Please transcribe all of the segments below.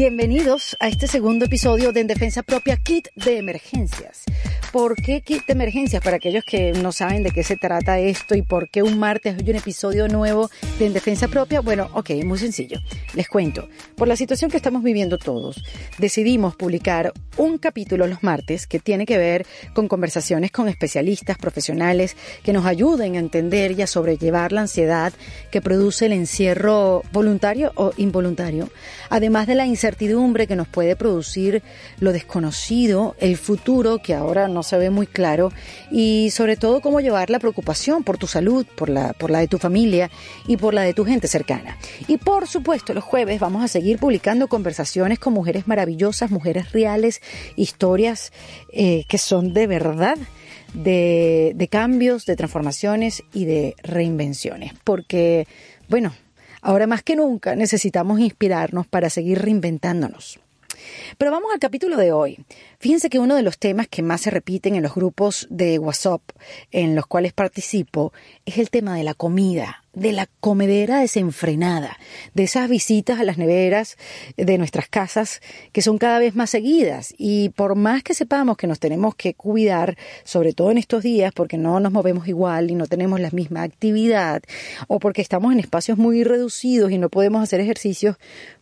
Bienvenidos a este segundo episodio de En Defensa Propia Kit de Emergencias. ¿Por qué Kit de Emergencias? Para aquellos que no saben de qué se trata esto y por qué un martes hay un episodio nuevo de En Defensa Propia, bueno, ok, muy sencillo. Les cuento. Por la situación que estamos viviendo todos, decidimos publicar un capítulo los martes que tiene que ver con conversaciones con especialistas profesionales que nos ayuden a entender y a sobrellevar la ansiedad que produce el encierro voluntario o involuntario, además de la incertidumbre que nos puede producir lo desconocido, el futuro que ahora no se ve muy claro y sobre todo cómo llevar la preocupación por tu salud, por la, por la de tu familia y por la de tu gente cercana. Y por supuesto, los jueves vamos a seguir publicando conversaciones con mujeres maravillosas, mujeres reales, historias eh, que son de verdad. De, de cambios, de transformaciones y de reinvenciones. Porque, bueno, Ahora más que nunca necesitamos inspirarnos para seguir reinventándonos. Pero vamos al capítulo de hoy. Fíjense que uno de los temas que más se repiten en los grupos de WhatsApp en los cuales participo es el tema de la comida, de la comedera desenfrenada, de esas visitas a las neveras de nuestras casas que son cada vez más seguidas. Y por más que sepamos que nos tenemos que cuidar, sobre todo en estos días, porque no nos movemos igual y no tenemos la misma actividad, o porque estamos en espacios muy reducidos y no podemos hacer ejercicios,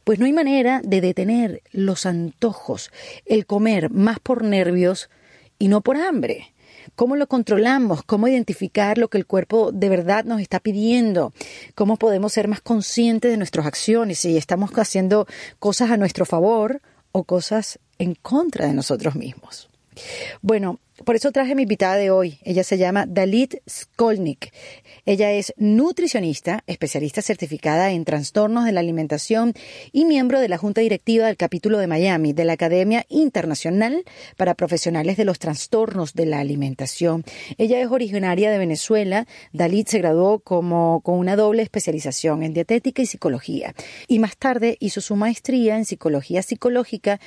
pues no hay manera de detener los antojos, el comer más por nervios y no por hambre. ¿Cómo lo controlamos? ¿Cómo identificar lo que el cuerpo de verdad nos está pidiendo? ¿Cómo podemos ser más conscientes de nuestras acciones? Si estamos haciendo cosas a nuestro favor o cosas en contra de nosotros mismos. Bueno, por eso traje mi invitada de hoy. Ella se llama Dalit Skolnik. Ella es nutricionista, especialista certificada en trastornos de la alimentación y miembro de la Junta Directiva del capítulo de Miami de la Academia Internacional para Profesionales de los Trastornos de la Alimentación. Ella es originaria de Venezuela. Dalit se graduó como, con una doble especialización en dietética y psicología. Y más tarde hizo su maestría en psicología psicológica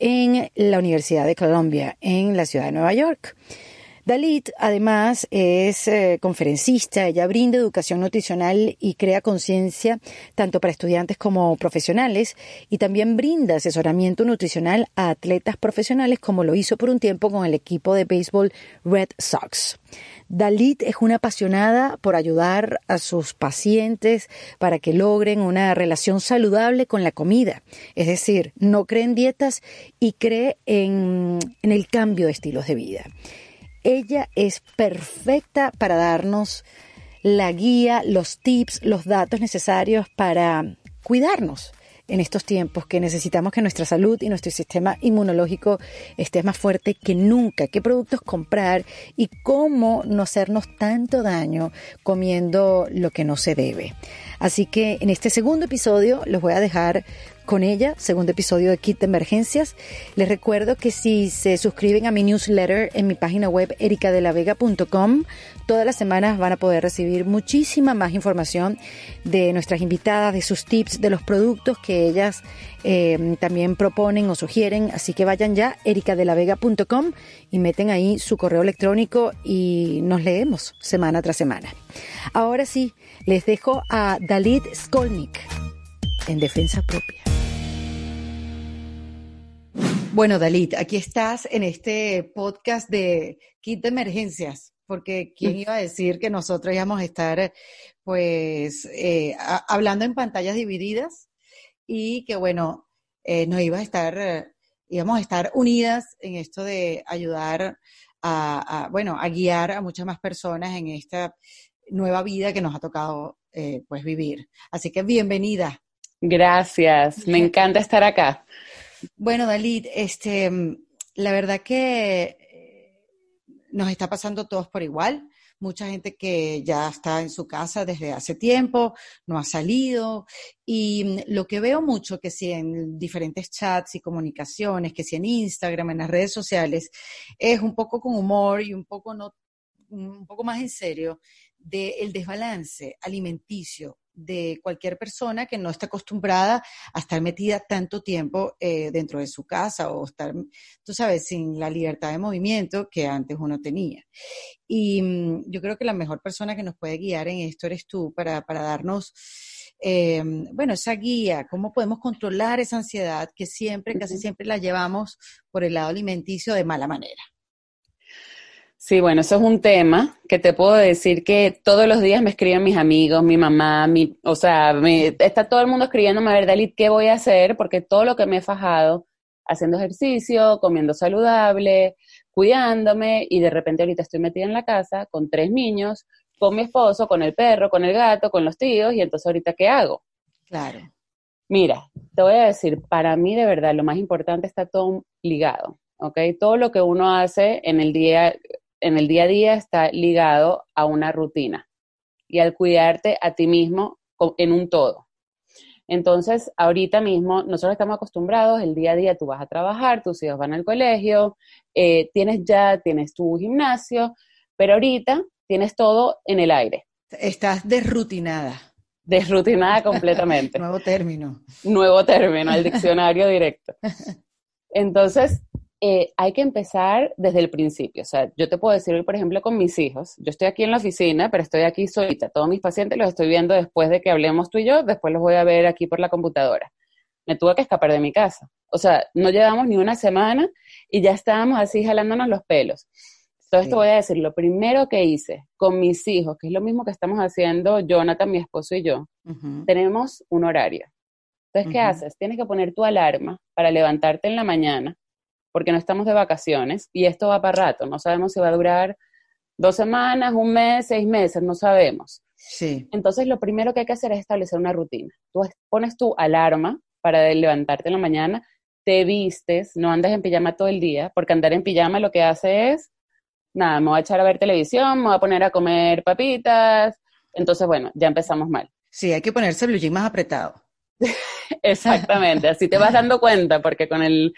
en la Universidad de Columbia, en la ciudad de Nueva York. Dalit, además, es eh, conferencista, ella brinda educación nutricional y crea conciencia tanto para estudiantes como profesionales y también brinda asesoramiento nutricional a atletas profesionales como lo hizo por un tiempo con el equipo de béisbol Red Sox. Dalit es una apasionada por ayudar a sus pacientes para que logren una relación saludable con la comida. Es decir, no cree en dietas y cree en, en el cambio de estilos de vida. Ella es perfecta para darnos la guía, los tips, los datos necesarios para cuidarnos en estos tiempos que necesitamos que nuestra salud y nuestro sistema inmunológico esté más fuerte que nunca, qué productos comprar y cómo no hacernos tanto daño comiendo lo que no se debe. Así que en este segundo episodio los voy a dejar con ella, segundo episodio de Kit de Emergencias. Les recuerdo que si se suscriben a mi newsletter en mi página web ericadelavega.com, todas las semanas van a poder recibir muchísima más información de nuestras invitadas, de sus tips, de los productos que ellas eh, también proponen o sugieren. Así que vayan ya, ericadelavega.com y meten ahí su correo electrónico y nos leemos semana tras semana. Ahora sí, les dejo a Dalit Skolnik en defensa propia. Bueno, Dalit, aquí estás en este podcast de Kit de Emergencias, porque quién iba a decir que nosotros íbamos a estar, pues, eh, hablando en pantallas divididas y que, bueno, eh, nos iba a estar, íbamos a estar unidas en esto de ayudar a, bueno, a guiar a muchas más personas en esta nueva vida que nos ha tocado, eh, pues, vivir. Así que bienvenida. Gracias, me encanta estar acá. Bueno, Dalit, este, la verdad que eh, nos está pasando todos por igual. Mucha gente que ya está en su casa desde hace tiempo, no ha salido. Y mm, lo que veo mucho, que si en diferentes chats y comunicaciones, que si en Instagram, en las redes sociales, es un poco con humor y un poco no, un poco más en serio, del desbalance alimenticio de cualquier persona que no está acostumbrada a estar metida tanto tiempo eh, dentro de su casa o estar, tú sabes, sin la libertad de movimiento que antes uno tenía. Y mm, yo creo que la mejor persona que nos puede guiar en esto eres tú para, para darnos eh, bueno, esa guía, cómo podemos controlar esa ansiedad que siempre, casi siempre la llevamos por el lado alimenticio de mala manera. Sí, bueno, eso es un tema que te puedo decir que todos los días me escriben mis amigos, mi mamá, mi, o sea, está todo el mundo escribiéndome, a ver, Dalit, ¿qué voy a hacer? Porque todo lo que me he fajado, haciendo ejercicio, comiendo saludable, cuidándome, y de repente ahorita estoy metida en la casa con tres niños, con mi esposo, con el perro, con el gato, con los tíos, y entonces ahorita, ¿qué hago? Claro. Mira, te voy a decir, para mí de verdad lo más importante está todo ligado, ¿ok? Todo lo que uno hace en el día, en el día a día está ligado a una rutina y al cuidarte a ti mismo en un todo. Entonces, ahorita mismo, nosotros estamos acostumbrados, el día a día tú vas a trabajar, tus hijos van al colegio, eh, tienes ya, tienes tu gimnasio, pero ahorita tienes todo en el aire. Estás desrutinada. Desrutinada completamente. Nuevo término. Nuevo término, el diccionario directo. Entonces, eh, hay que empezar desde el principio. O sea, yo te puedo decir, por ejemplo, con mis hijos, yo estoy aquí en la oficina, pero estoy aquí solita. Todos mis pacientes los estoy viendo después de que hablemos tú y yo, después los voy a ver aquí por la computadora. Me tuve que escapar de mi casa. O sea, no llevamos ni una semana y ya estábamos así jalándonos los pelos. Entonces te voy a decir, lo primero que hice con mis hijos, que es lo mismo que estamos haciendo Jonathan, mi esposo y yo, tenemos un horario. Entonces, ¿qué haces? Tienes que poner tu alarma para levantarte en la mañana porque no estamos de vacaciones y esto va para rato, no sabemos si va a durar dos semanas, un mes, seis meses, no sabemos. Sí. Entonces lo primero que hay que hacer es establecer una rutina. Tú pones tu alarma para levantarte en la mañana, te vistes, no andas en pijama todo el día, porque andar en pijama lo que hace es, nada, me voy a echar a ver televisión, me voy a poner a comer papitas, entonces bueno, ya empezamos mal. Sí, hay que ponerse el blue jean más apretado. Exactamente, así te vas dando cuenta, porque con el,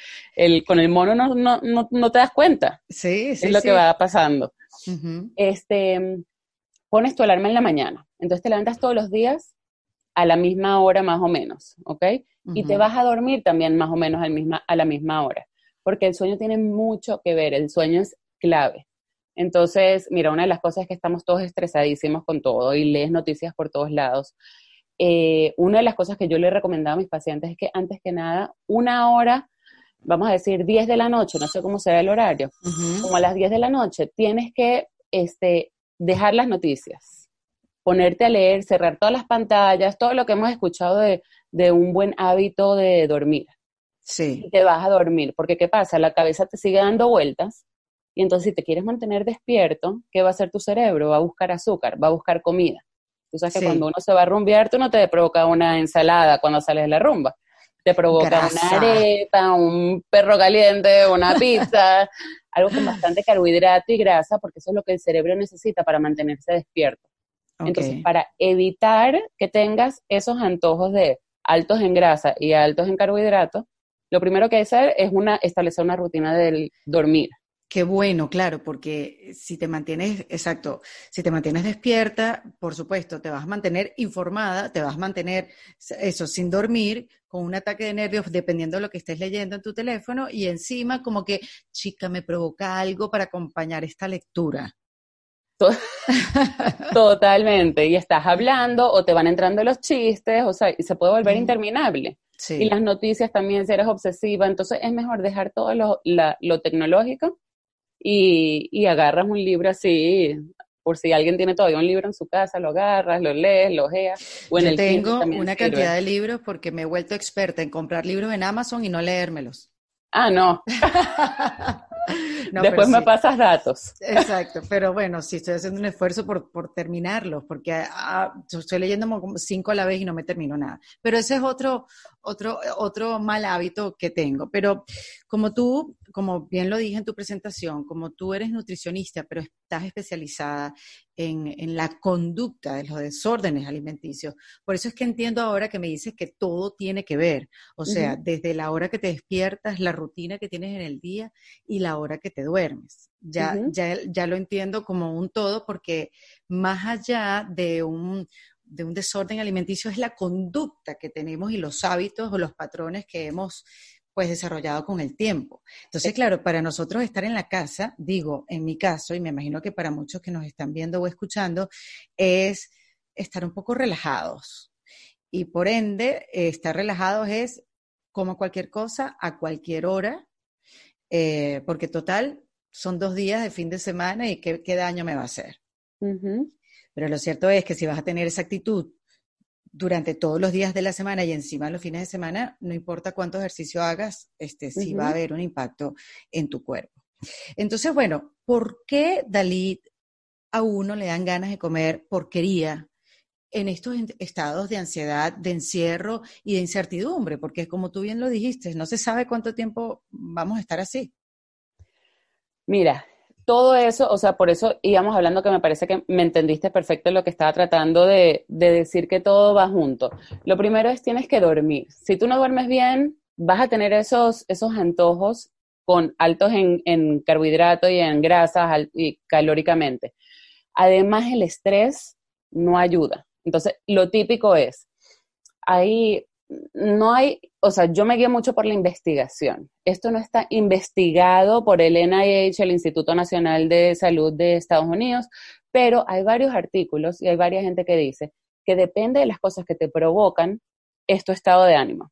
con el mono no, no, no, te das cuenta. Sí, sí. Es lo que va pasando. Este, pones tu alarma en la mañana, entonces te levantas todos los días a la misma hora más o menos, ¿ok? Y te vas a dormir también más o menos al misma, a la misma hora, porque el sueño tiene mucho que ver, el sueño es clave. Entonces, mira, una de las cosas es que estamos todos estresadísimos con todo y lees noticias por todos lados. Eh, una de las cosas que yo le he recomendado a mis pacientes es que antes que nada, una hora, vamos a decir 10 de la noche, no sé cómo será el horario, como a las 10 de la noche, tienes que este, dejar las noticias, ponerte a leer, cerrar todas las pantallas, todo lo que hemos escuchado de, de un buen hábito de dormir. Sí. Y te vas a dormir, porque ¿qué pasa? La cabeza te sigue dando vueltas y entonces si te quieres mantener despierto, ¿qué va a hacer tu cerebro? Va a buscar azúcar, va a buscar comida. Tú sabes que cuando uno se va a rumbear, tú no te provoca una ensalada cuando sales de la rumba. Te provoca una arepa, un perro caliente, una pizza, algo con bastante carbohidrato y grasa, porque eso es lo que el cerebro necesita para mantenerse despierto. Entonces, para evitar que tengas esos antojos de altos en grasa y altos en carbohidratos, lo primero que hay que hacer es una, establecer una rutina del dormir. Qué bueno, claro, porque si te mantienes, exacto, si te mantienes despierta, por supuesto, te vas a mantener informada, te vas a mantener eso sin dormir, con un ataque de nervios, dependiendo de lo que estés leyendo en tu teléfono, y encima como que, chica, me provoca algo para acompañar esta lectura. Totalmente, y estás hablando o te van entrando los chistes, o sea, y se puede volver interminable. Y las noticias también, si eres obsesiva, entonces es mejor dejar todo lo, lo tecnológico y, agarras un libro así, por si alguien tiene todavía un libro en su casa, lo agarras, lo lees, lo ojeas. Yo tengo una cantidad de libros porque me he vuelto experta en comprar libros en Amazon y no leérmelos. Ah, no. Después me pasas datos. Exacto, pero bueno, sí estoy haciendo un esfuerzo por, por terminarlos, porque ah, estoy leyendo como cinco a la vez y no me termino nada. Pero ese es otro, otro, otro mal hábito que tengo. Pero como tú, como bien lo dije en tu presentación, como tú eres nutricionista, pero estás especializada en, la conducta de los desórdenes alimenticios. Por eso es que entiendo ahora que me dices que todo tiene que ver. O sea, desde la hora que te despiertas, la rutina que tienes en el día y la hora que te duermes. Ya, ya, ya lo entiendo como un todo porque más allá de un, de un desorden alimenticio es la conducta que tenemos y los hábitos o los patrones que hemos pues desarrollado con el tiempo. Entonces, claro, para nosotros estar en la casa, digo, en mi caso, y me imagino que para muchos que nos están viendo o escuchando, es estar un poco relajados. y por ende estar relajados es como cualquier cosa a cualquier hora, eh, porque total son dos días de fin de semana y qué, daño me va a hacer. Pero lo cierto es que si vas a tener esa actitud durante todos los días de la semana y encima los fines de semana, no importa cuánto ejercicio hagas, este, sí va a haber un impacto en tu cuerpo. Entonces, bueno, ¿por qué Dalit a uno le dan ganas de comer porquería en estos estados de ansiedad, de encierro y de incertidumbre? Porque como tú bien lo dijiste, no se sabe cuánto tiempo vamos a estar así. Mira, todo eso, o sea, por eso íbamos hablando que me parece que me entendiste perfecto lo que estaba tratando de, decir que todo va junto. Lo primero es tienes que dormir. Si tú no duermes bien, vas a tener esos, esos antojos con altos en, en carbohidratos y en grasas y calóricamente. Además, el estrés no ayuda. Entonces, lo típico es, ahí no hay, o sea, yo me guío mucho por la investigación. Esto no está investigado por el NIH, el Instituto Nacional de Salud de Estados Unidos, pero hay varios artículos y hay varias gente que dice que depende de las cosas que te provocan, es estado de ánimo.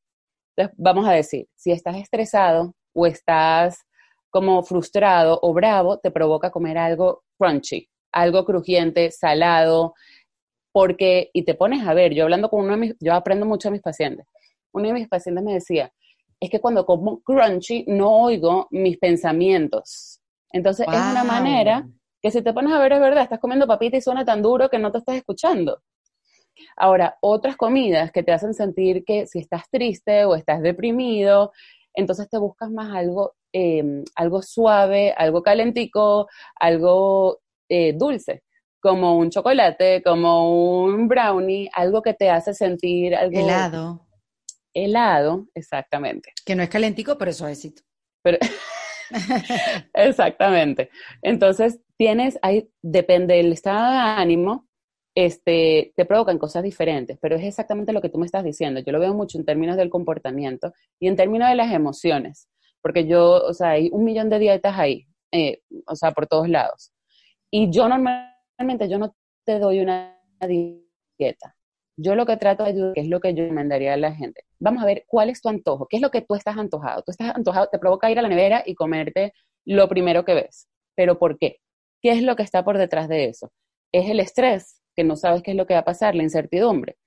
Entonces, vamos a decir, si estás estresado o estás como frustrado o bravo, te provoca comer algo crunchy, algo crujiente, salado, porque, y te pones a ver, yo hablando con uno de mis, yo aprendo mucho a mis pacientes, uno de mis pacientes me decía, es que cuando como crunchy no oigo mis pensamientos. Entonces es una manera que si te pones a ver es verdad, estás comiendo papita y suena tan duro que no te estás escuchando. Ahora, otras comidas que te hacen sentir que si estás triste o estás deprimido, entonces te buscas más algo, em, algo suave, algo calentico, algo eh, dulce como un chocolate, como un brownie, algo que te hace sentir algo... Helado. Helado, exactamente. Que no es calentico, pero es suavecito. Pero... exactamente. Entonces, tienes ahí, depende del estado de ánimo, este, te provocan cosas diferentes, pero es exactamente lo que tú me estás diciendo. Yo lo veo mucho en términos del comportamiento y en términos de las emociones, porque yo, o sea, hay un millón de dietas ahí, eh, o sea, por todos lados. Y yo normalmente realmente yo no te doy una dieta. Yo lo que trato de ayudar, que es lo que yo recomendaría a la gente. Vamos a ver cuál es tu antojo, qué es lo que tú estás antojado. Tú estás antojado, te provoca ir a la nevera y comerte lo primero que ves. ¿Pero por qué? ¿Qué es lo que está por detrás de eso? Es el estrés, que no sabes qué es lo que va a pasar, la incertidumbre.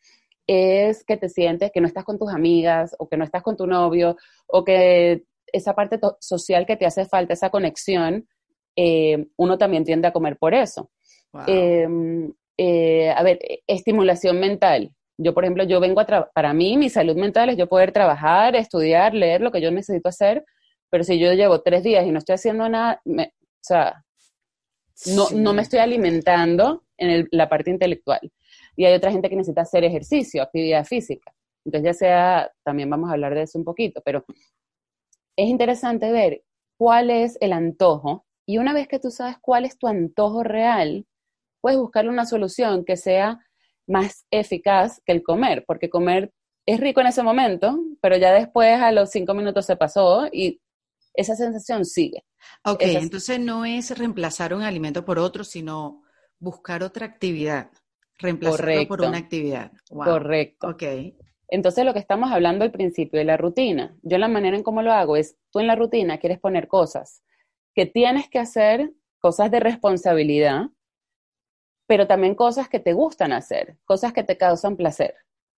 Es que te sientes que no estás con tus amigas o que no estás con tu novio o que esa parte social que te hace falta, esa conexión, eh, uno también tiende a comer por eso. Em, eh, a ver, estimulación mental. Yo, por ejemplo, yo vengo a para mí, mi salud mental es yo poder trabajar, estudiar, leer lo que yo necesito hacer, pero si yo llevo tres días y no estoy haciendo nada, o sea, no, no, me estoy alimentando en la parte intelectual. Y hay otra gente que necesita hacer ejercicio, actividad física. Entonces, ya sea, también vamos a hablar de eso un poquito, pero es interesante ver cuál es el antojo. Y una vez que tú sabes cuál es tu antojo real, puedes buscarle una solución que sea más eficaz que el comer, porque comer es rico en ese momento, pero ya después a los cinco minutos se pasó y esa sensación sigue. Ok, entonces no es reemplazar un alimento por otro, sino buscar otra actividad, reemplazarlo por una actividad. Correcto. Ok. Entonces lo que estamos hablando al principio de la rutina, yo la manera en cómo lo hago es, tú en la rutina quieres poner cosas que tienes que hacer, cosas de responsabilidad, pero también cosas que te gustan hacer, cosas que te causan placer.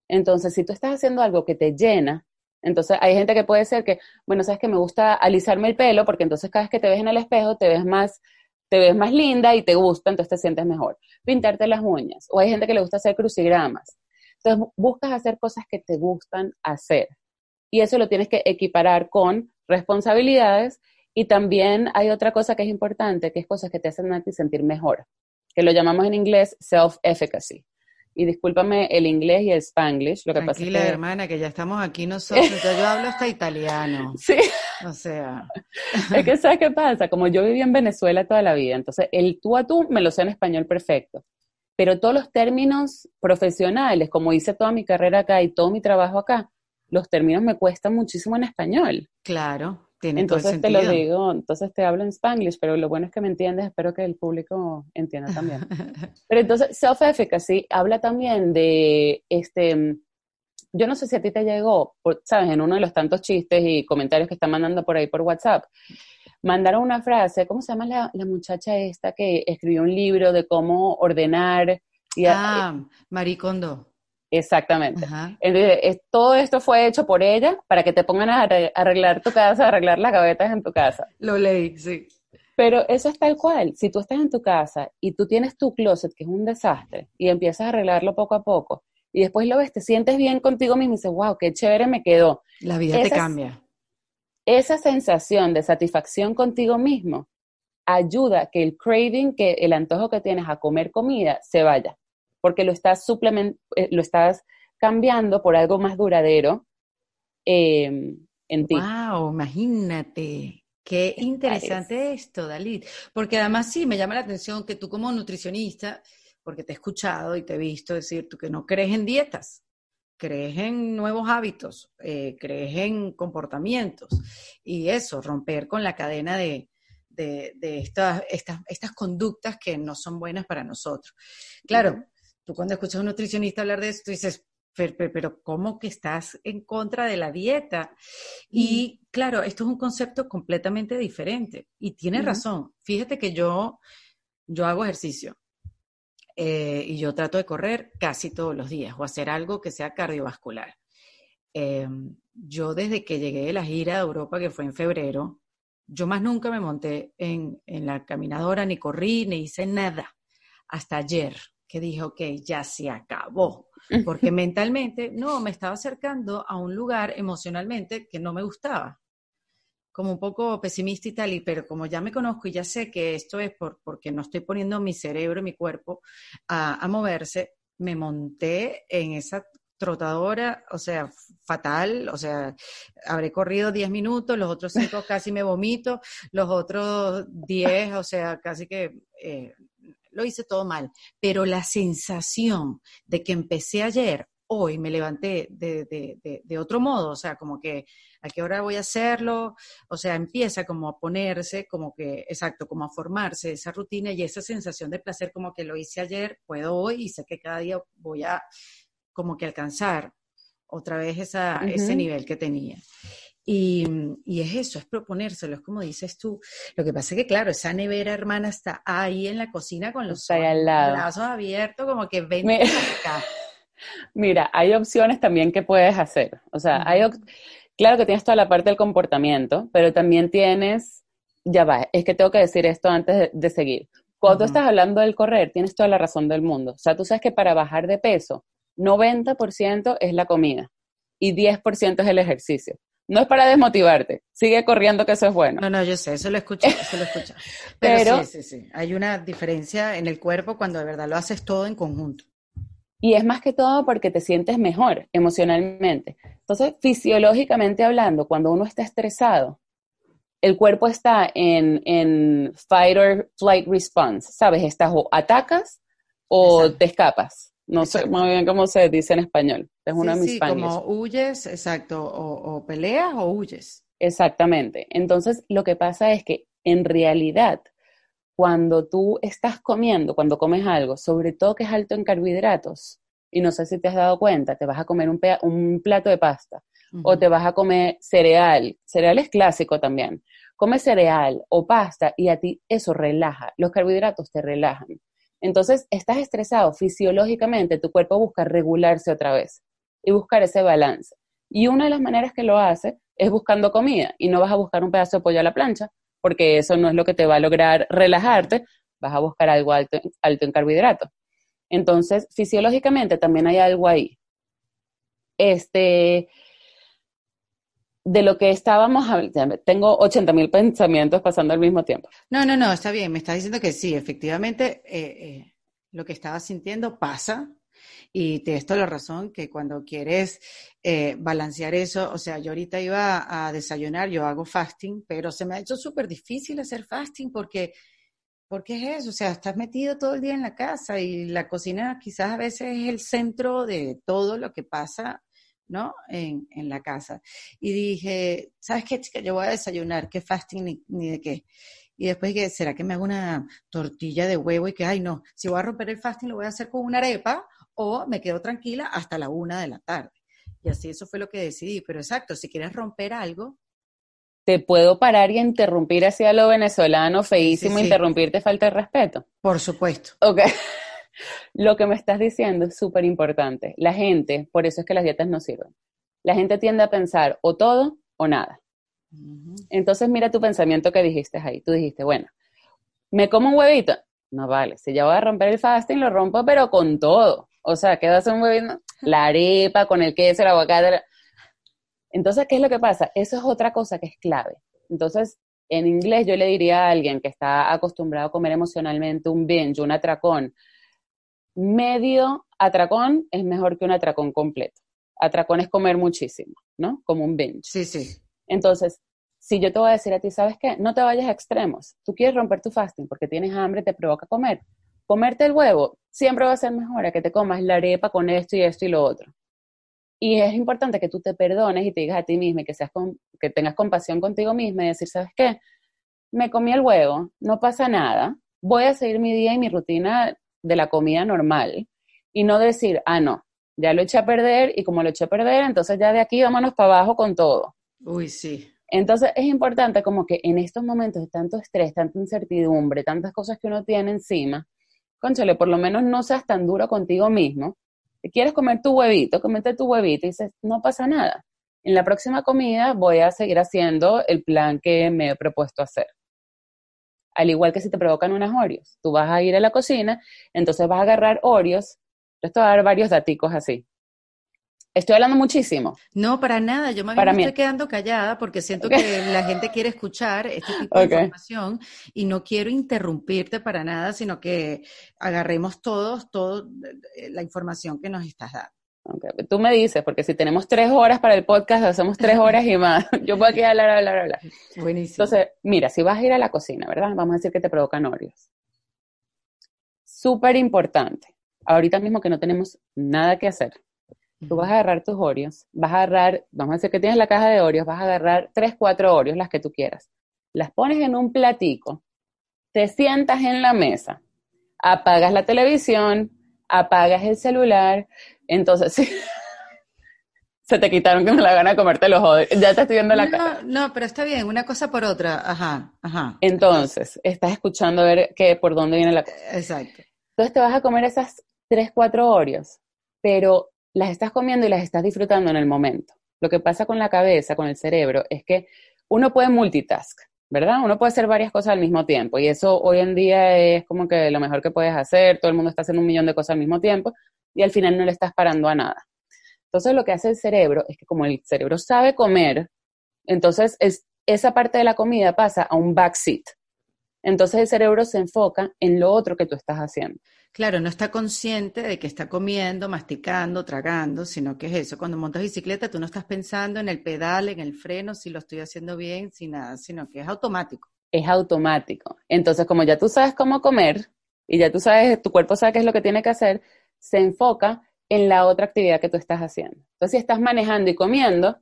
Entonces, si tú estás haciendo algo que te llena, entonces hay gente que puede ser que, bueno, sabes que me gusta alisarme el pelo porque entonces cada vez que te ves en el espejo te ves más te ves más linda y te gusta, entonces te sientes mejor. Pintarte las uñas. O hay gente que le gusta hacer crucigramas. Entonces buscas hacer cosas que te gustan hacer. Y eso lo tienes que equiparar con responsabilidades. Y también hay otra cosa que es importante, que es cosas que te hacen sentir mejor que lo llamamos en inglés self-efficacy. Y discúlpame el inglés y el spanglish, lo que pasa es que... hermana, que ya estamos aquí nosotros, yo hablo hasta italiano. Sí. O sea... es que, ¿sabes qué pasa? Como yo viví en Venezuela toda la vida, entonces el tú a tú me lo sé en español perfecto, pero todos los términos profesionales, como hice toda mi carrera acá y todo mi trabajo acá, los términos me cuestan muchísimo en español. Claro entonces te lo digo, entonces te hablo en spanglish, pero lo bueno es que me entiendes, espero que el público entienda también. pero entonces self-efficacy habla también de este yo no sé si a ti te llegó, sabes, en uno de los tantos chistes y comentarios que están mandando por ahí por WhatsApp, mandaron una frase, ¿cómo se llama la, muchacha esta que escribió un libro de cómo ordenar? Y ah, Maricondo. Exactamente. Entonces, todo esto fue hecho por ella para que te pongan a arreglar tu casa, arreglar las gavetas en tu casa. Lo leí, sí. Pero eso es tal cual. Si tú estás en tu casa y tú tienes tu closet, que es un desastre, y empiezas a arreglarlo poco a poco, y después lo ves, te sientes bien contigo mismo y dices, wow, qué chévere me quedó. La vida te cambia. Esa sensación de satisfacción contigo mismo ayuda que el craving, que el antojo que tienes a comer comida se vaya porque lo estás, suplement eh, lo estás cambiando por algo más duradero em, en ti. ¡Wow! Imagínate. Qué interesante esto, Dalit. Porque además sí, me llama la atención que tú como nutricionista, porque te he escuchado y te he visto decir tú que no crees en dietas, crees en nuevos hábitos, eh, crees en comportamientos y eso, romper con la cadena de, de, estas, estas, estas, conductas que no son buenas para nosotros. Claro, tú cuando escuchas a un nutricionista hablar de esto, dices, pero, ¿cómo que estás en contra de la dieta? Y claro, esto es un concepto completamente diferente. Y tienes razón. Fíjate que yo, yo hago ejercicio eh, y yo trato de correr casi todos los días o hacer algo que sea cardiovascular. Em, yo desde que llegué de la gira de Europa, que fue en febrero, yo más nunca me monté en, en la caminadora, ni corrí, ni hice nada. Hasta ayer que dije, ok, ya se acabó, porque mentalmente no, me estaba acercando a un lugar emocionalmente que no me gustaba, como un poco pesimista y tal, y, pero como ya me conozco y ya sé que esto es por, porque no estoy poniendo mi cerebro y mi cuerpo a, a moverse, me monté en esa trotadora, o sea, fatal, o sea, habré corrido 10 minutos, los otros 5 casi me vomito, los otros 10, o sea, casi que eh, lo hice todo mal, pero la sensación de que empecé ayer, hoy me levanté de, otro modo, o sea, como que a qué hora voy a hacerlo, o sea, empieza como a ponerse, como que, exacto, como a formarse esa rutina y esa sensación de placer como que lo hice ayer, puedo hoy y sé que cada día voy a como que alcanzar otra vez esa, ese nivel que tenía. Y, es eso, es proponérselo, es como dices tú. Lo que pasa es que, claro, esa nevera hermana está ahí en la cocina con los brazos abiertos, como que ven acá. Mira, hay opciones también que puedes hacer. O sea, hay claro que tienes toda la parte del comportamiento, pero también tienes, ya va, es que tengo que decir esto antes de, seguir. Cuando tú estás hablando del correr, tienes toda la razón del mundo. O sea, tú sabes que para bajar de peso, 90% es la comida y 10% es el ejercicio. No es para desmotivarte, sigue corriendo que eso es bueno. No, no, yo sé, eso lo escuché, eso lo escuché. Pero, sí, sí, sí, hay una diferencia en el cuerpo cuando de verdad lo haces todo en conjunto. Y es más que todo porque te sientes mejor emocionalmente. Entonces, fisiológicamente hablando, cuando uno está estresado, el cuerpo está en, en fight or flight response, ¿sabes? Estás o atacas o te escapas. No sé muy bien cómo se dice en español. Es uno de mis sí, como huyes, exacto, o, peleas o huyes. Exactamente. Entonces, lo que pasa es que en realidad, cuando tú estás comiendo, cuando comes algo, sobre todo que es alto en carbohidratos, y no sé si te has dado cuenta, te vas a comer un, un plato de pasta o te vas a comer cereal. Cereal es clásico también. Comes cereal o pasta y a ti eso relaja. Los carbohidratos te relajan. Entonces, estás estresado fisiológicamente, tu cuerpo busca regularse otra vez y buscar ese balance. Y una de las maneras que lo hace es buscando comida y no vas a buscar un pedazo de pollo a la plancha, porque eso no es lo que te va a lograr relajarte, vas a buscar algo alto, alto en carbohidratos. Entonces, fisiológicamente también hay algo ahí. Este, de lo que estábamos hablando, tengo 80 mil pensamientos pasando al mismo tiempo. No, no, no, está bien, me estás diciendo que sí, efectivamente eh, eh, lo que estabas sintiendo pasa y tienes toda la razón que cuando quieres eh, balancear eso, o sea, yo ahorita iba a desayunar, yo hago fasting, pero se me ha hecho súper difícil hacer fasting porque... Porque es eso, o sea, estás metido todo el día en la casa y la cocina quizás a veces es el centro de todo lo que pasa ¿no? En, en, la casa. Y dije, ¿sabes qué, chica? Yo voy a desayunar, qué fasting ni, de qué. Y después dije, ¿será que me hago una tortilla de huevo? Y que, ay, no, si voy a romper el fasting, lo voy a hacer con una arepa o me quedo tranquila hasta la una de la tarde. Y así eso fue lo que decidí. Pero exacto, si quieres romper algo. Te puedo parar y interrumpir hacia lo venezolano, feísimo, interrumpirte falta de respeto. Por supuesto. Ok. Lo que me estás diciendo es súper importante. La gente, por eso es que las dietas no sirven. La gente tiende a pensar o todo o nada. Entonces mira tu pensamiento que dijiste ahí. Tú dijiste, bueno, ¿me como un huevito? No vale, si ya voy a romper el fasting, lo rompo, pero con todo. O sea, ¿qué vas a un huevito? La arepa con el queso, el aguacate. Entonces, ¿qué es lo que pasa? Eso es otra cosa que es clave. Entonces, en inglés yo le diría a alguien que está acostumbrado a comer emocionalmente un binge, un atracón, medio atracón es mejor que un atracón completo. Atracón es comer muchísimo, ¿no? Como un binge. Sí, sí. Entonces, si yo te voy a decir a ti, ¿sabes qué? No te vayas a extremos. Tú quieres romper tu fasting porque tienes hambre, te provoca comer. Comerte el huevo siempre va a ser mejor a que te comas la arepa con esto y esto y lo otro. Y es importante que tú te perdones y te digas a ti misma que, seas que tengas compasión contigo misma y decir, ¿sabes qué? Me comí el huevo, no pasa nada, voy a seguir mi día y mi rutina de la comida normal y no decir, ah, no, ya lo eché a perder y como lo eché a perder, entonces ya de aquí vámonos para abajo con todo. Uy, sí. Entonces es importante como que en estos momentos de tanto estrés, tanta incertidumbre, tantas cosas que uno tiene encima, conchale, por lo menos no seas tan duro contigo mismo. Si quieres comer tu huevito, comete tu huevito y dices, no pasa nada. En la próxima comida voy a seguir haciendo el plan que me he propuesto hacer. Al igual que si te provocan unas Oreos. Tú vas a ir a la cocina, entonces vas a agarrar Oreos. Yo te voy a dar varios daticos así. Estoy hablando muchísimo. No, para nada. Yo me estoy quedando callada porque siento que la gente quiere escuchar este tipo de información y no quiero interrumpirte para nada, sino que agarremos todos, toda la información que nos estás dando. Okay. Tú me dices, porque si tenemos tres horas para el podcast, hacemos tres horas y más. Yo puedo aquí hablar, hablar, hablar. Buenísimo. Entonces, mira, si vas a ir a la cocina, ¿verdad? Vamos a decir que te provocan Oreos. Súper importante. Ahorita mismo que no tenemos nada que hacer, tú vas a agarrar tus Oreos, vas a agarrar, vamos a decir que tienes la caja de Oreos, vas a agarrar tres, cuatro Oreos, las que tú quieras. Las pones en un platico, te sientas en la mesa, apagas la televisión, apagas el celular, entonces sí, se te quitaron que me la gana de comerte los ojos. Ya te estoy viendo la cara. No, pero está bien, una cosa por otra, ajá, ajá. Entonces, estás escuchando a ver que, por dónde viene la cosa. Exacto. Entonces te vas a comer esas tres, cuatro Oreos, pero las estás comiendo y las estás disfrutando en el momento. Lo que pasa con la cabeza, con el cerebro, es que uno puede multitask, ¿verdad? Uno puede hacer varias cosas al mismo tiempo y eso hoy en día es como que lo mejor que puedes hacer, todo el mundo está haciendo un millón de cosas al mismo tiempo y al final no le estás parando a nada. Entonces lo que hace el cerebro es que como el cerebro sabe comer, entonces es, esa parte de la comida pasa a un backseat. Entonces el cerebro se enfoca en lo otro que tú estás haciendo. Claro, no está consciente de que está comiendo, masticando, tragando, sino que es eso. Cuando montas bicicleta, tú no estás pensando en el pedal, en el freno, si lo estoy haciendo bien, si nada, sino que es automático. Es automático. Entonces, como ya tú sabes cómo comer y ya tú sabes, tu cuerpo sabe qué es lo que tiene que hacer, se enfoca en la otra actividad que tú estás haciendo. Entonces, si estás manejando y comiendo,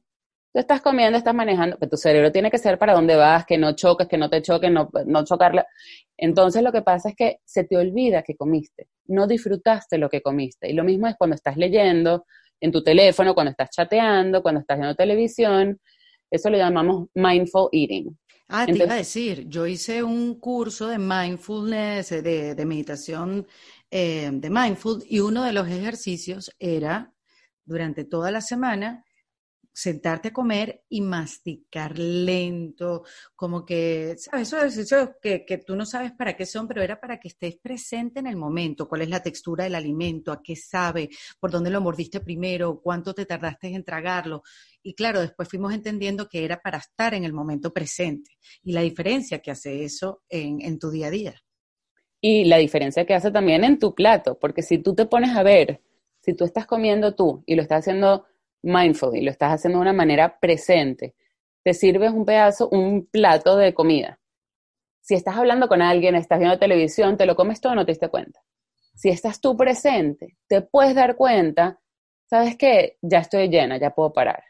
tú estás comiendo, estás manejando, pero tu cerebro tiene que ser para dónde vas, que no choques, que no te choques, no, no chocarla. Entonces lo que pasa es que se te olvida que comiste, no disfrutaste lo que comiste. Y lo mismo es cuando estás leyendo en tu teléfono, cuando estás chateando, cuando estás viendo televisión. Eso lo llamamos mindful eating. Ah, te iba a decir, yo hice un curso de mindfulness, de, de meditación eh, de mindful, y uno de los ejercicios era durante toda la semana sentarte a comer y masticar lento, como que, ¿sabes? Eso, eso que, que tú no sabes para qué son, pero era para que estés presente en el momento, cuál es la textura del alimento, a qué sabe, por dónde lo mordiste primero, cuánto te tardaste en tragarlo. Y claro, después fuimos entendiendo que era para estar en el momento presente y la diferencia que hace eso en, en tu día a día. Y la diferencia que hace también en tu plato, porque si tú te pones a ver, si tú estás comiendo tú y lo estás haciendo mindful y lo estás haciendo de una manera presente, te sirves un pedazo, un plato de comida. Si estás hablando con alguien, estás viendo televisión, te lo comes todo, no te diste cuenta. Si estás tú presente, te puedes dar cuenta, ¿sabes qué? Ya estoy llena, ya puedo parar.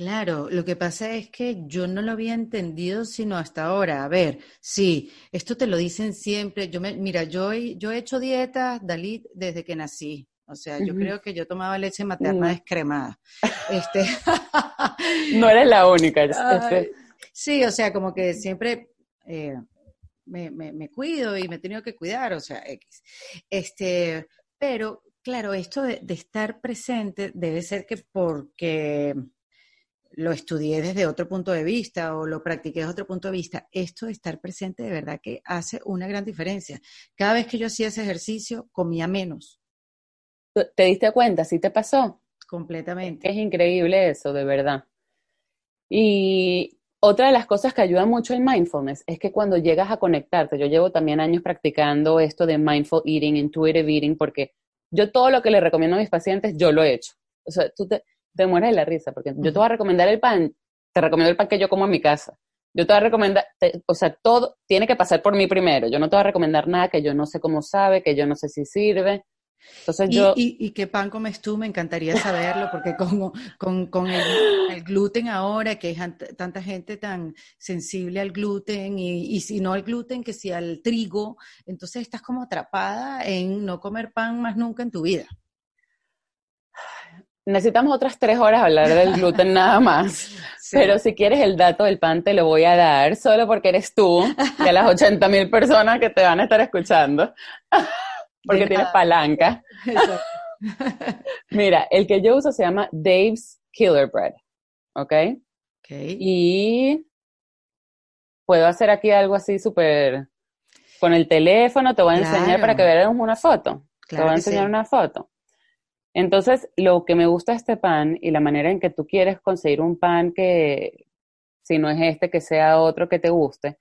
Claro, lo que pasa es que yo no lo había entendido sino hasta ahora. A ver, sí, esto te lo dicen siempre. Yo me, mira, yo, yo he hecho dieta, Dalit, desde que nací. O sea, yo creo que yo tomaba leche materna descremada. Este... no eres la única. Este. Sí, o sea, como que siempre eh, me, me, cuido y me he tenido que cuidar, o sea, X. Este, pero, claro, esto de, de estar presente debe ser que porque lo estudié desde otro punto de vista o lo practiqué desde otro punto de vista, esto de estar presente de verdad que hace una gran diferencia. Cada vez que yo hacía ese ejercicio, comía menos. ¿Te diste cuenta? ¿Sí te pasó? Completamente. Es increíble eso, de verdad. Y otra de las cosas que ayuda mucho el mindfulness es que cuando llegas a conectarte, yo llevo también años practicando esto de mindful eating, intuitive eating, porque yo todo lo que le recomiendo a mis pacientes, yo lo he hecho. O sea, tú te, te mueres de la risa, porque yo te voy a recomendar el pan, te recomiendo el pan que yo como en mi casa. Yo te voy a recomendar, o sea, todo tiene que pasar por mí primero. Yo no te voy a recomendar nada que yo no sé cómo sabe, que yo no sé si sirve. Entonces ¿Y, yo... ¿y, qué pan comes tú? Me encantaría saberlo, porque con, con, con el, gluten ahora, que hay tanta gente tan sensible al gluten, y, y, si no al gluten, que si al trigo, entonces estás como atrapada en no comer pan más nunca en tu vida necesitamos otras tres horas hablar del gluten nada más. Pero si quieres el dato del pan, te lo voy a dar, solo porque eres tú a las 80 mil personas que te van a estar escuchando. porque tienes palanca. Mira, el que yo uso se llama Dave's Killer Bread. ¿Ok? Y puedo hacer aquí algo así súper... Con el teléfono te voy a enseñar para que veamos una foto. te voy a enseñar una foto. Entonces, lo que me gusta de este pan y la manera en que tú quieres conseguir un pan que, si no es este, que sea otro que te guste,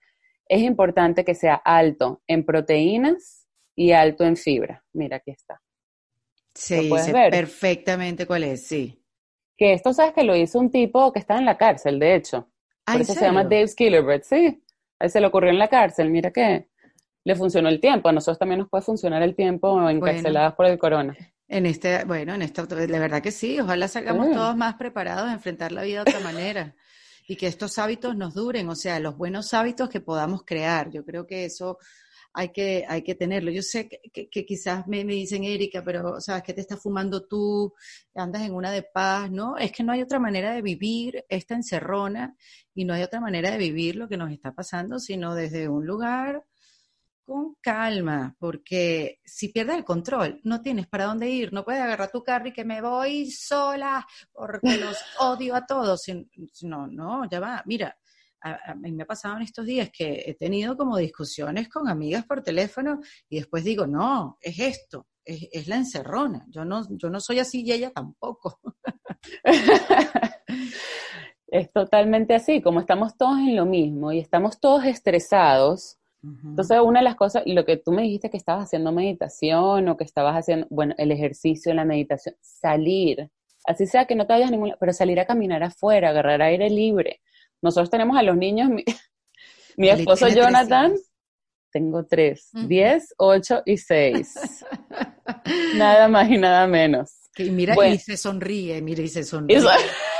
es importante que sea alto en proteínas y alto en fibra. Mira, aquí está. Sí, sé perfectamente cuál es, sí. Que esto sabes que lo hizo un tipo que está en la cárcel, de hecho. Ah, Por eso se llama Dave Skillerbread, sí. A él se le ocurrió en la cárcel, mira que le funcionó el tiempo. A nosotros también nos puede funcionar el tiempo encarceladas por el corona. En este, bueno, en esta, de verdad que sí, ojalá salgamos todos más preparados a enfrentar la vida de otra manera y que estos hábitos nos duren, o sea, los buenos hábitos que podamos crear. Yo creo que eso hay que, hay que tenerlo. Yo sé que, quizás me, me, dicen, Erika, pero, ¿sabes qué te estás fumando tú? Andas en una de paz, ¿no? Es que no hay otra manera de vivir esta encerrona y no hay otra manera de vivir lo que nos está pasando, sino desde un lugar con calma, porque si pierdes el control, no tienes para dónde ir, no puedes agarrar tu carro y que me voy sola porque los odio a todos. No, no, ya va. Mira, a, mí me ha pasado en estos días que he tenido como discusiones con amigas por teléfono y después digo, no, es esto, es, es la encerrona. Yo no, yo no soy así y ella tampoco. es totalmente así, como estamos todos en lo mismo y estamos todos estresados entonces, una de las cosas, lo que tú me dijiste que estabas haciendo meditación o que estabas haciendo, bueno, el ejercicio, la meditación, salir, así sea que no te vayas a ningún pero salir a caminar afuera, agarrar aire libre. Nosotros tenemos a los niños, mi, esposo Jonathan, tengo tres, diez, ocho y seis. nada más y nada menos. Y mira, y se sonríe, mira, y se sonríe.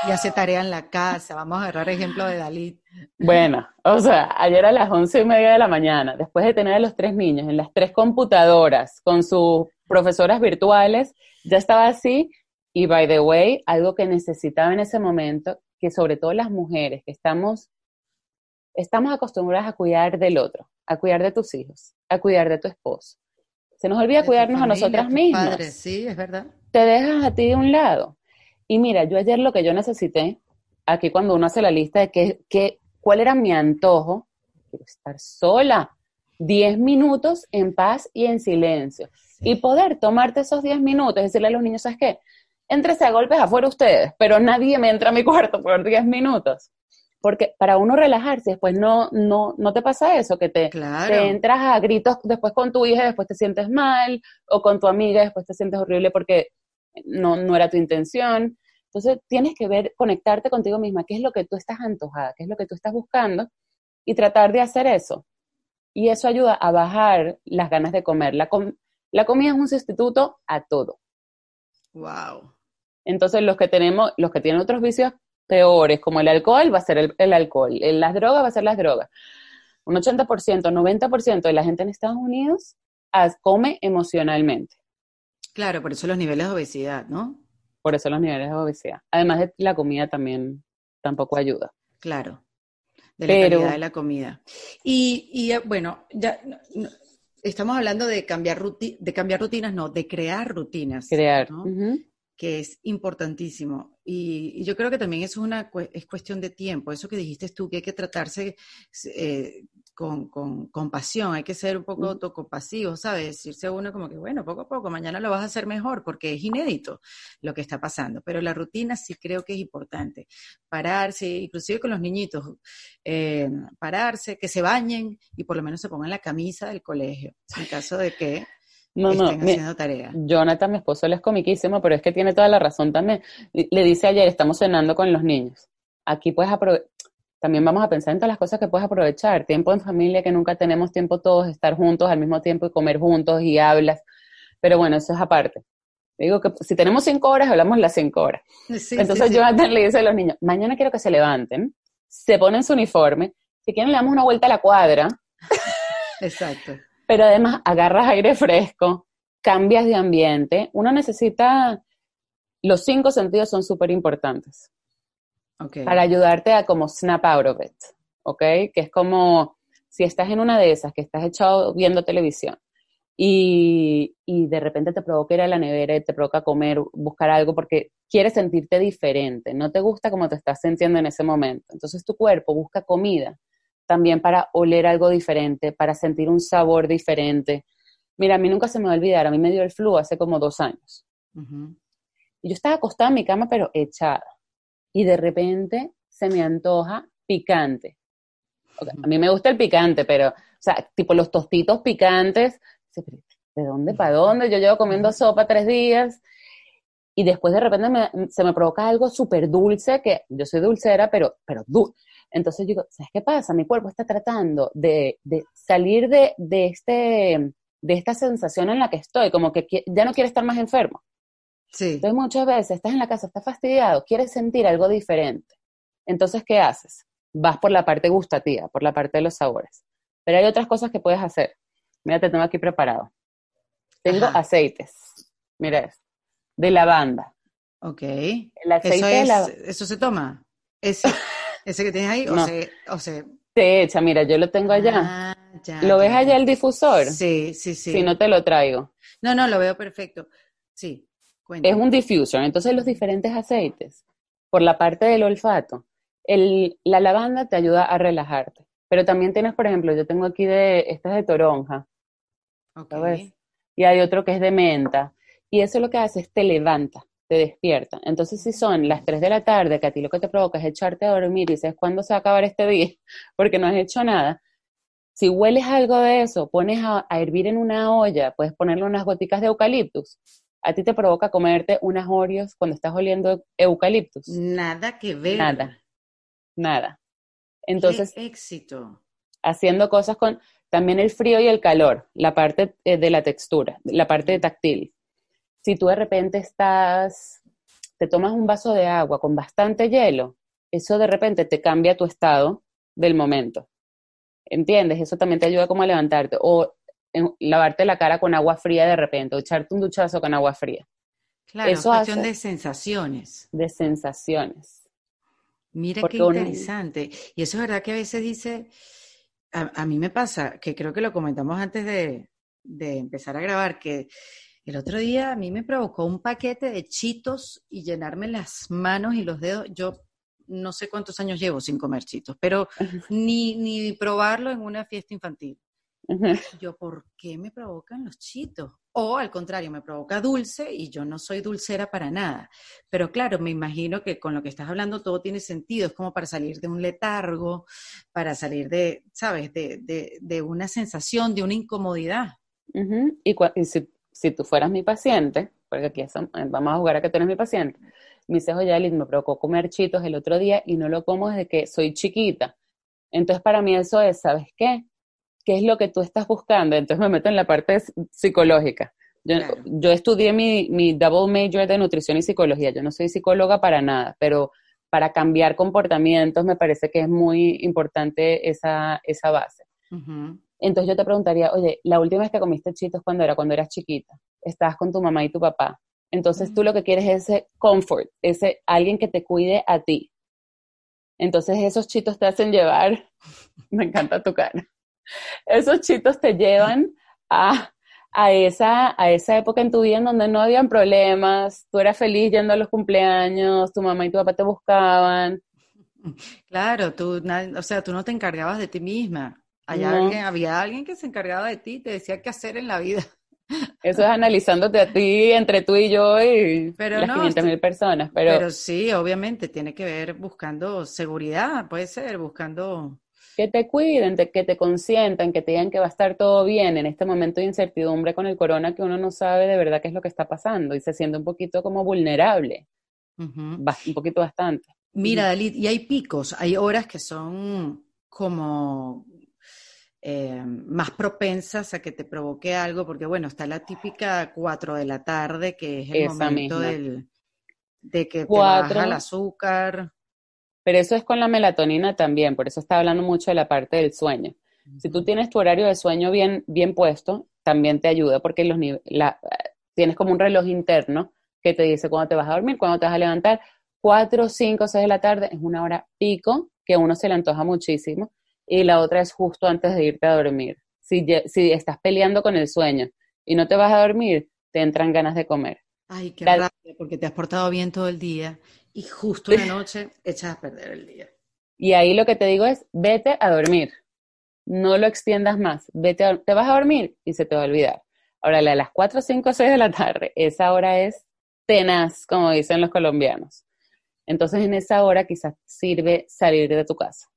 Y hace tarea en la casa. Vamos a agarrar ejemplo de Dalí. Bueno, o sea, ayer a las once y media de la mañana, después de tener a los tres niños en las tres computadoras con sus profesoras virtuales, ya estaba así. Y by the way, algo que necesitaba en ese momento, que sobre todo las mujeres que estamos, estamos acostumbradas a cuidar del otro, a cuidar de tus hijos, a cuidar de tu esposo. Se nos olvida cuidarnos a nosotras mismas. sí, es verdad te dejas a ti de un lado. Y mira, yo ayer lo que yo necesité, aquí cuando uno hace la lista de qué, cuál era mi antojo, quiero estar sola, 10 minutos en paz y en silencio. Y poder tomarte esos 10 minutos, decirle a los niños, ¿sabes qué? Entrese a golpes afuera ustedes, pero nadie me entra a mi cuarto por 10 minutos. Porque para uno relajarse, después no, no, no te pasa eso, que te, te, entras a gritos después con tu hija, después te sientes mal, o con tu amiga, después te sientes horrible porque no, no era tu intención. Entonces tienes que ver, conectarte contigo misma, qué es lo que tú estás antojada, qué es lo que tú estás buscando y tratar de hacer eso. Y eso ayuda a bajar las ganas de comer. La, la comida es un sustituto a todo. Wow. Entonces los que tenemos, los que tienen otros vicios peores, como el alcohol, va a ser el, el alcohol, las drogas va a ser las drogas. Un 80%, 90% de la gente en Estados Unidos come emocionalmente. Claro, por eso los niveles de obesidad, ¿no? Por eso los niveles de obesidad. Además de la comida también tampoco ayuda. Claro, de la calidad de la comida. Y, y eh, bueno, ya estamos hablando de cambiar, de cambiar rutinas, no, de crear rutinas. Crear. ¿no? que es importantísimo. Y, yo creo que también eso es, una, es cuestión de tiempo. Eso que dijiste tú, que hay que tratarse eh, con, con, pasión, hay que ser un poco autocompasivo, ¿sabes? Decirse a uno como que, bueno, poco a poco, mañana lo vas a hacer mejor, porque es inédito lo que está pasando. Pero la rutina sí creo que es importante. Pararse, inclusive con los niñitos, eh, pararse, que se bañen y por lo menos se pongan la camisa del colegio, en caso de que no, no, haciendo tarea. Jonathan, mi esposo, él es comiquísimo, pero es que tiene toda la razón también. Le dice ayer, estamos cenando con los niños. Aquí puedes aprovechar, también vamos a pensar en todas las cosas que puedes aprovechar. Tiempo en familia, que nunca tenemos tiempo todos, estar juntos al mismo tiempo y comer juntos y hablas. Pero bueno, eso es aparte. Digo que si tenemos cinco horas, hablamos las cinco horas. Entonces Jonathan le dice a los niños, mañana quiero que se levanten, se ponen su uniforme, si quieren le damos una vuelta a la cuadra. Exacto pero además agarras aire fresco, cambias de ambiente. Uno necesita, los cinco sentidos son súper importantes para ayudarte a como snap out of it, ¿ok? Que es como si estás en una de esas, que estás echado viendo televisión y, y de repente te provoca ir a la nevera y te provoca comer, buscar algo porque quieres sentirte diferente, no te gusta como te estás sintiendo en ese momento. Entonces tu cuerpo busca comida también para oler algo diferente, para sentir un sabor diferente. Mira, a mí nunca se me va a olvidar, a mí me dio el flu hace como dos años. Y yo estaba acostada en mi cama, pero echada. Y de repente se me antoja picante. A mí me gusta el picante, pero, o sea, tipo los tostitos picantes. ¿De dónde para dónde? Yo llevo comiendo sopa tres días y después de repente se me provoca algo súper dulce, que yo soy dulcera, pero, pero dulce. Entonces digo, ¿sabes qué pasa? Mi cuerpo está tratando de, salir de, este, de esta sensación en la que estoy, como que ya no quiere estar más enfermo. Sí. Entonces muchas veces estás en la casa, estás fastidiado, quieres sentir algo diferente. Entonces, ¿qué haces? Vas por la parte gustativa, por la parte de los sabores. Pero hay otras cosas que puedes hacer. Mira, te tengo aquí preparado. Tengo aceites. Mira esto. De lavanda. Ok. El aceite ¿Eso, ¿Eso se toma? Ese. ¿Ese que tienes ahí? O, se, o se... Te echa, mira, yo lo tengo allá. Ah, ¿Lo ves allá el difusor? Sí, sí, sí. Si no te lo traigo. No, no, lo veo perfecto. Sí, Es un diffuser. Entonces los diferentes aceites, por la parte del olfato, el, la lavanda te ayuda a relajarte. Pero también tienes, por ejemplo, yo tengo aquí de, estas de toronja. Okay. Y hay otro que es de menta. Y eso lo que hace es te levanta te despierta. Entonces, si son las 3 de la tarde, que a ti lo que te provoca es echarte a dormir y dices, ¿cuándo se va a acabar este día? Porque no has hecho nada. Si hueles algo de eso, pones a, hervir en una olla, puedes ponerle unas goticas de eucaliptus. A ti te provoca comerte unas Oreos cuando estás oliendo eucaliptus. Nada que ver. Nada. Nada. Entonces, Qué éxito. Haciendo cosas con también el frío y el calor, la parte eh, de la textura, la parte táctil si tú de repente estás, te tomas un vaso de agua con bastante hielo, eso de repente te cambia tu estado del momento. ¿Entiendes? Eso también te ayuda como a levantarte. O lavarte la cara con agua fría de repente, o echarte un duchazo con agua fría. Claro, es cuestión de sensaciones. De sensaciones. Mira qué interesante. Y eso es verdad que a veces dice, a, mí me pasa, que creo que lo comentamos antes de, de empezar a grabar, que el otro día a mí me provocó un paquete de chitos y llenarme las manos y los dedos. Yo no sé cuántos años llevo sin comer chitos, pero ni, ni probarlo en una fiesta infantil. Yo, ¿por qué me provocan los chitos? O al contrario, me provoca dulce y yo no soy dulcera para nada. Pero claro, me imagino que con lo que estás hablando todo tiene sentido. Es como para salir de un letargo, para salir de, ¿sabes? De, de, de una sensación, de una incomodidad. y, y si si tú fueras mi paciente, porque aquí vamos a jugar a que tú eres mi paciente, me dice, oye, Alice, me provocó comer chitos el otro día y no lo como desde que soy chiquita. Entonces, para mí eso es, ¿sabes qué? ¿Qué es lo que tú estás buscando? Entonces me meto en la parte psicológica. Yo, estudié mi, mi, double major de nutrición y psicología. Yo no soy psicóloga para nada, pero para cambiar comportamientos me parece que es muy importante esa, esa base. Entonces yo te preguntaría, oye, la última vez que comiste chitos cuando era, cuando eras chiquita. estás con tu mamá y tu papá. Entonces tú lo que quieres es ese comfort, ese alguien que te cuide a ti. Entonces esos chitos te hacen llevar, me encanta tu cara, esos chitos te llevan a, a, esa, a esa época en tu vida en donde no habían problemas, tú eras feliz yendo a los cumpleaños, tu mamá y tu papá te buscaban. Claro, tú, o sea, tú no te encargabas de ti misma. había alguien que se encargaba de ti te decía qué hacer en la vida. Eso es analizándote a ti, entre tú y yo y las 500 mil personas. Pero, pero sí, obviamente, tiene que ver buscando seguridad, puede ser, buscando... Que te cuiden, que te consientan, que te digan que va a estar todo bien en este momento de incertidumbre con el corona que uno no sabe de verdad qué es lo que está pasando y se siente un poquito como vulnerable. Un poquito bastante. Mira, Dalit, y hay picos, hay horas que son como eh, más propensas a que te provoque algo, porque bueno, está la típica 4 de la tarde, que es el momento del, de que te baja el azúcar. Pero eso es con la melatonina también, por eso está hablando mucho de la parte del sueño. Si tú tienes tu horario de sueño bien, bien puesto, también te ayuda, porque los la, tienes como un reloj interno que te dice cuándo te vas a dormir, cuándo te vas a levantar. 4, 5, 6 de la tarde es una hora pico que a uno se le antoja muchísimo y la otra es justo antes de irte a dormir. Si, si estás peleando con el sueño y no te vas a dormir, te entran ganas de comer. Ay, qué rabia, porque te has portado bien todo el día y justo una noche echas a perder el día. Y ahí lo que te digo es, vete a dormir. No lo extiendas más. Vete te vas a dormir y se te va a olvidar. Ahora, a las 4, 5, 6 de la tarde, esa hora es tenaz, como dicen los colombianos. Entonces, en esa hora quizás sirve salir de tu casa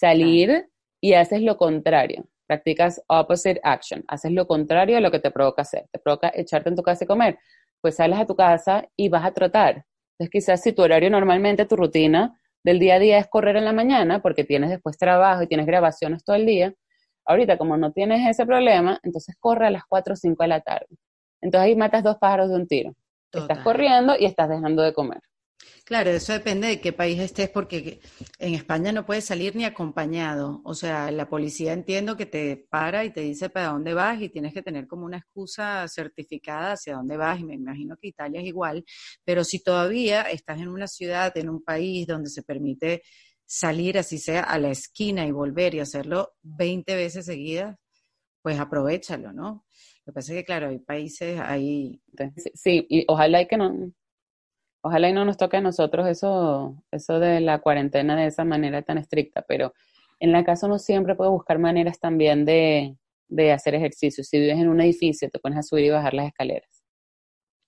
salir y haces lo contrario. Practicas opposite action. Haces lo contrario a lo que te provoca hacer. Te provoca echarte en tu casa y comer. Pues sales a tu casa y vas a trotar. Entonces, quizás si tu horario normalmente, tu rutina del día a día es correr en la mañana, porque tienes después trabajo y tienes grabaciones todo el día, ahorita como no tienes ese problema, entonces corre a las 4 o 5 de la tarde. Entonces ahí matas dos pájaros de un tiro. Estás corriendo y estás dejando de comer. Claro, eso depende de qué país estés, porque en España no puedes salir ni acompañado. O sea, la policía entiendo que te para y te dice para dónde vas y tienes que tener como una excusa certificada hacia dónde vas. Y me imagino que Italia es igual. Pero si todavía estás en una ciudad, en un país donde se permite salir, así sea, a la esquina y volver y hacerlo 20 veces seguidas, pues aprovechalo, ¿no? Lo que pasa es que, claro, hay países ahí. Sí, y ojalá que no, Ojalá y no nos toque a nosotros eso, eso de la cuarentena de esa manera tan estricta, pero en la casa uno siempre puede buscar maneras también de, hacer ejercicio. Si vives en un edificio, te pones a subir y bajar las escaleras.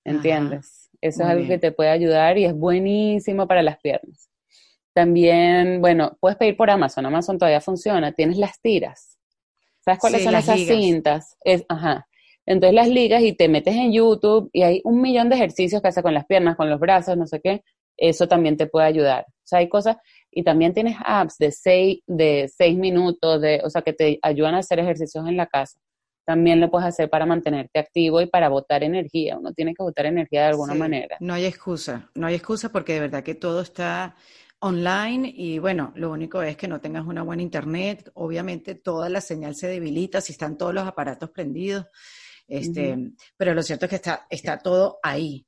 ¿Entiendes? eso es algo que te puede ayudar y es buenísimo para las piernas. También, bueno, puedes pedir por Amazon. Amazon todavía funciona. Tienes las tiras. ¿Sabes cuáles son esas cintas? Es, ajá. Entonces las ligas y te metes en YouTube y hay un millón de ejercicios que hace con las piernas, con los brazos, no sé qué. Eso también te puede ayudar. O sea, hay cosas, y también tienes apps de seis, de seis minutos, de, o sea, que te ayudan a hacer ejercicios en la casa. También lo puedes hacer para mantenerte activo y para botar energía. Uno tiene que botar energía de alguna manera. No hay excusa, no hay excusa porque de verdad que todo está online y bueno, lo único es que no tengas una buena internet. Obviamente toda la señal se debilita si están todos los aparatos prendidos. Este, Pero lo cierto es que está, está todo ahí.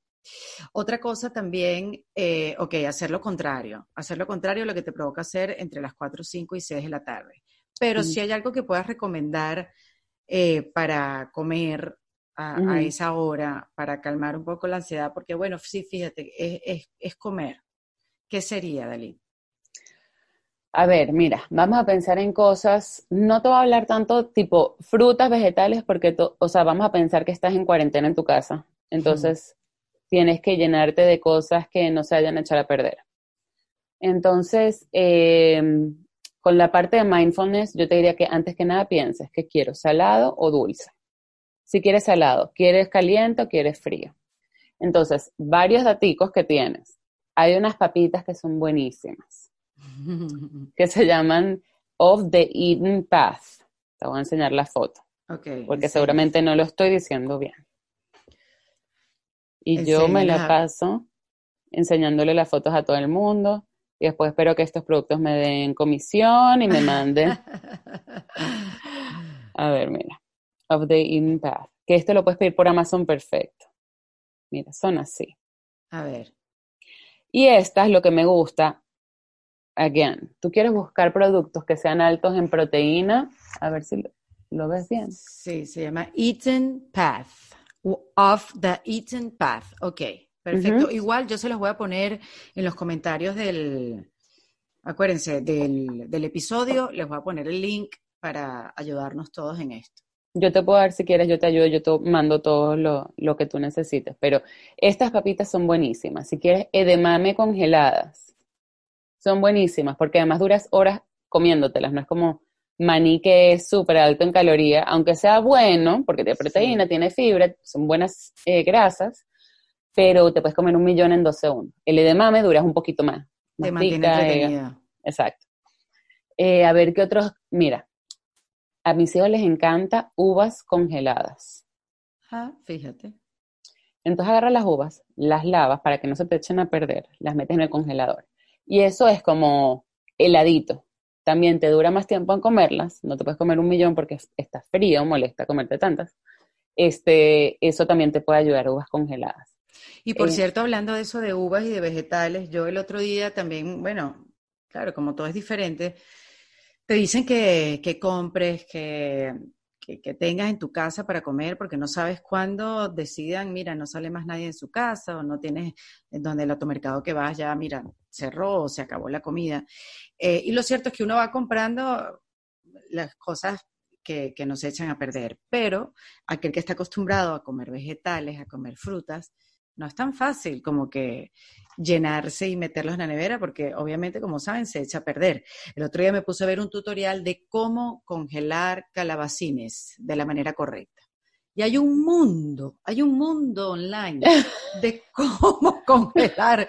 Otra cosa también, eh, ok, hacer lo contrario. Hacer lo contrario lo que te provoca hacer entre las 4, 5 y 6 de la tarde. Pero si hay algo que puedas recomendar eh, para comer a, esa hora, para calmar un poco la ansiedad, porque bueno, sí, fíjate, es, es comer. ¿Qué sería, Dalí? A ver, mira, vamos a pensar en cosas, no te voy a hablar tanto tipo frutas, vegetales, porque, o sea, vamos a pensar que estás en cuarentena en tu casa. Entonces, tienes que llenarte de cosas que no se hayan echado a perder. Entonces, em, con la parte de mindfulness, yo te diría que antes que nada pienses que quiero salado o dulce. Si quieres salado, ¿quieres caliente o quieres frío? Entonces, varios daticos que tienes. Hay unas papitas que son buenísimas que se llaman Of the Eden Path. Te voy a enseñar la foto. porque seguramente no lo estoy diciendo bien. Y yo me la paso enseñándole las fotos a todo el mundo y después espero que estos productos me den comisión y me manden. a ver, mira. Of the Eden Path. que esto lo puedes pedir por Amazon perfecto. Mira, son así. A ver. Y esta es lo que me gusta. Again, tú quieres buscar productos que sean altos en proteína. A ver si lo, ves bien. Sí, se llama Eaten Path. Off the Eaten Path. Ok, perfecto. Igual yo se los voy a poner en los comentarios del, acuérdense, del, del episodio. Les voy a poner el link para ayudarnos todos en esto. Yo te puedo dar si quieres, yo te ayudo, yo te mando todo lo, que tú necesites. Pero estas papitas son buenísimas. Si quieres edemame congeladas, son buenísimas porque además duras horas comiéndotelas. No es como maní que es súper alto en caloría, aunque sea bueno, porque tiene proteína, tiene fibra, son buenas eh, grasas, pero te puedes comer un millón en dos segundos. El edemame dura un poquito más. te mantiene entretenida. exacto. Eh, a ver qué otros, mira, a mis hijos les encanta uvas congeladas. Ah, fíjate. Entonces agarras las uvas, las lavas para que no se te echen a perder, las metes en el congelador. Y eso es como heladito. También te dura más tiempo en comerlas, no te puedes comer un millón porque está frío, molesta comerte tantas. Este, eso también te puede ayudar, uvas congeladas. Y por eh, cierto, hablando de eso de uvas y de vegetales, yo el otro día también, bueno, claro, como todo es diferente, te dicen que, compres, que, tengas en tu casa para comer, porque no sabes cuándo decidan, mira, no sale más nadie en su casa o no tienes donde el automercado que vas ya, mira, cerró o se acabó la comida. Eh, y lo cierto es que uno va comprando las cosas que, que nos echan a perder, pero aquel que está acostumbrado a comer vegetales, a comer frutas, no es tan fácil como que llenarse y meterlos en la nevera, porque obviamente, como saben, se echa a perder. El otro día me puse a ver un tutorial de cómo congelar calabacines de la manera correcta. Y hay un mundo, hay un mundo online de cómo congelar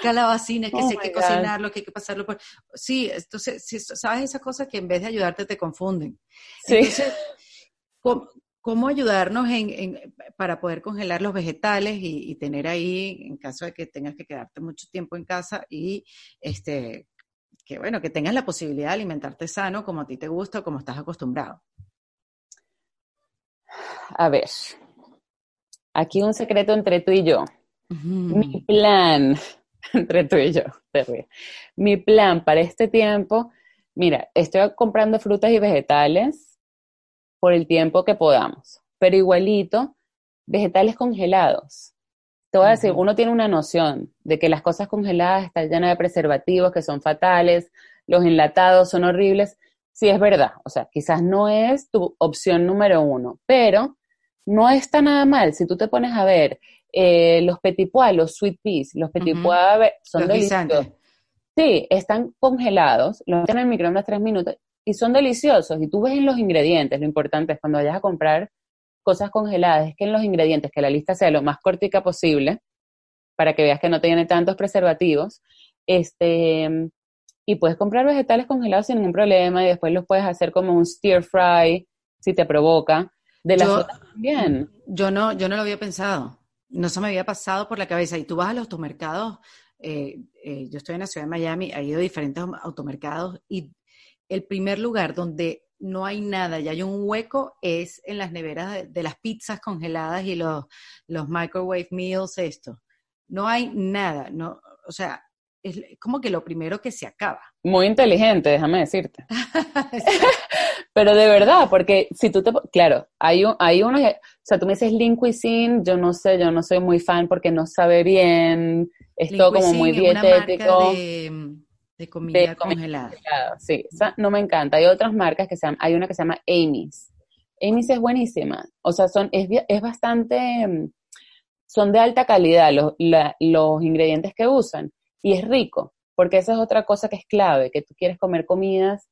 calabacines, que oh hay que cocinarlo, que hay que pasarlo por... Sí, entonces, sabes esas cosas que en vez de ayudarte te confunden. Sí. Entonces, cómo ayudarnos en, para poder congelar los vegetales y, tener ahí, en caso de que tengas que quedarte mucho tiempo en casa y este, que bueno, que tengas la posibilidad de alimentarte sano como a ti te gusta o como estás acostumbrado. A ver, aquí un secreto entre tú y yo. Mi plan, entre tú y yo, Mi plan para este tiempo, mira, estoy comprando frutas y vegetales por el tiempo que podamos. Pero igualito, vegetales congelados. Te voy a decir, uno tiene una noción de que las cosas congeladas están llenas de preservativos que son fatales, los enlatados son horribles. Sí, es verdad. O sea, quizás no es tu opción número uno, pero no está nada mal. Si tú te pones a ver eh, los petit pois, los sweet peas, los petit pois son deliciosos. Sí, están congelados, los meten en el microondas tres minutos y son deliciosos. Y tú ves en los ingredientes, lo importante es cuando vayas a comprar cosas congeladas, es que en los ingredientes, que la lista sea lo más cortica posible, para que veas que no tiene tantos preservativos, este, y puedes comprar vegetales congelados sin ningún problema y después los puedes hacer como un stir fry, si te provoca. De la yo, también. Yo no, yo no lo había pensado. No se me había pasado por la cabeza. Y tú vas a los automercados, eh, eh, yo estoy en la ciudad de Miami, he ido a diferentes automercados y el primer lugar donde no hay nada y hay un hueco es en las neveras de, las pizzas congeladas y los, los microwave meals, esto. No hay nada, no, o sea, es como que lo primero que se acaba. Muy inteligente, déjame decirte. Pero de verdad, porque si tú te, claro, hay, un, hay unos, o sea, tú me dices Lean Cuisine, yo no sé, yo no soy muy fan porque no sabe bien, es todo como muy dietético. De comida, congelada. Sí, no me encanta. Hay otras marcas que se llaman, hay una que se llama Amy's. Amy's es buenísima. O sea, son, es, es bastante, mm, son de alta calidad los, los ingredientes que usan. Y es rico, porque esa es otra cosa que es clave, que tú quieres comer comidas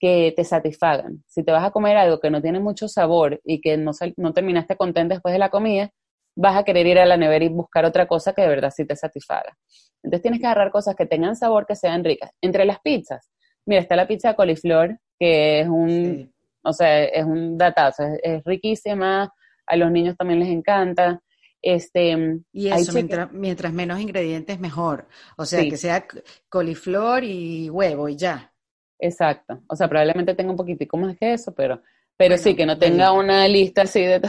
que te satisfagan. Si te vas a comer algo que no tiene mucho sabor y que no, no terminaste contento después de la comida, vas a querer ir a la nevera y buscar otra cosa que de verdad sí te satisfaga. Entonces tienes que agarrar cosas que tengan sabor, que sean ricas. Entre las pizzas, mira, está la pizza de coliflor, que es un, o sea, es un datazo, es, riquísima, a los niños también les encanta. Este, y eso, mientras, menos ingredientes, mejor. O sea, que sea coliflor y huevo y ya. Exacto. O sea, probablemente tenga un poquitico más que eso, pero, pero sí, que no tenga una lista así de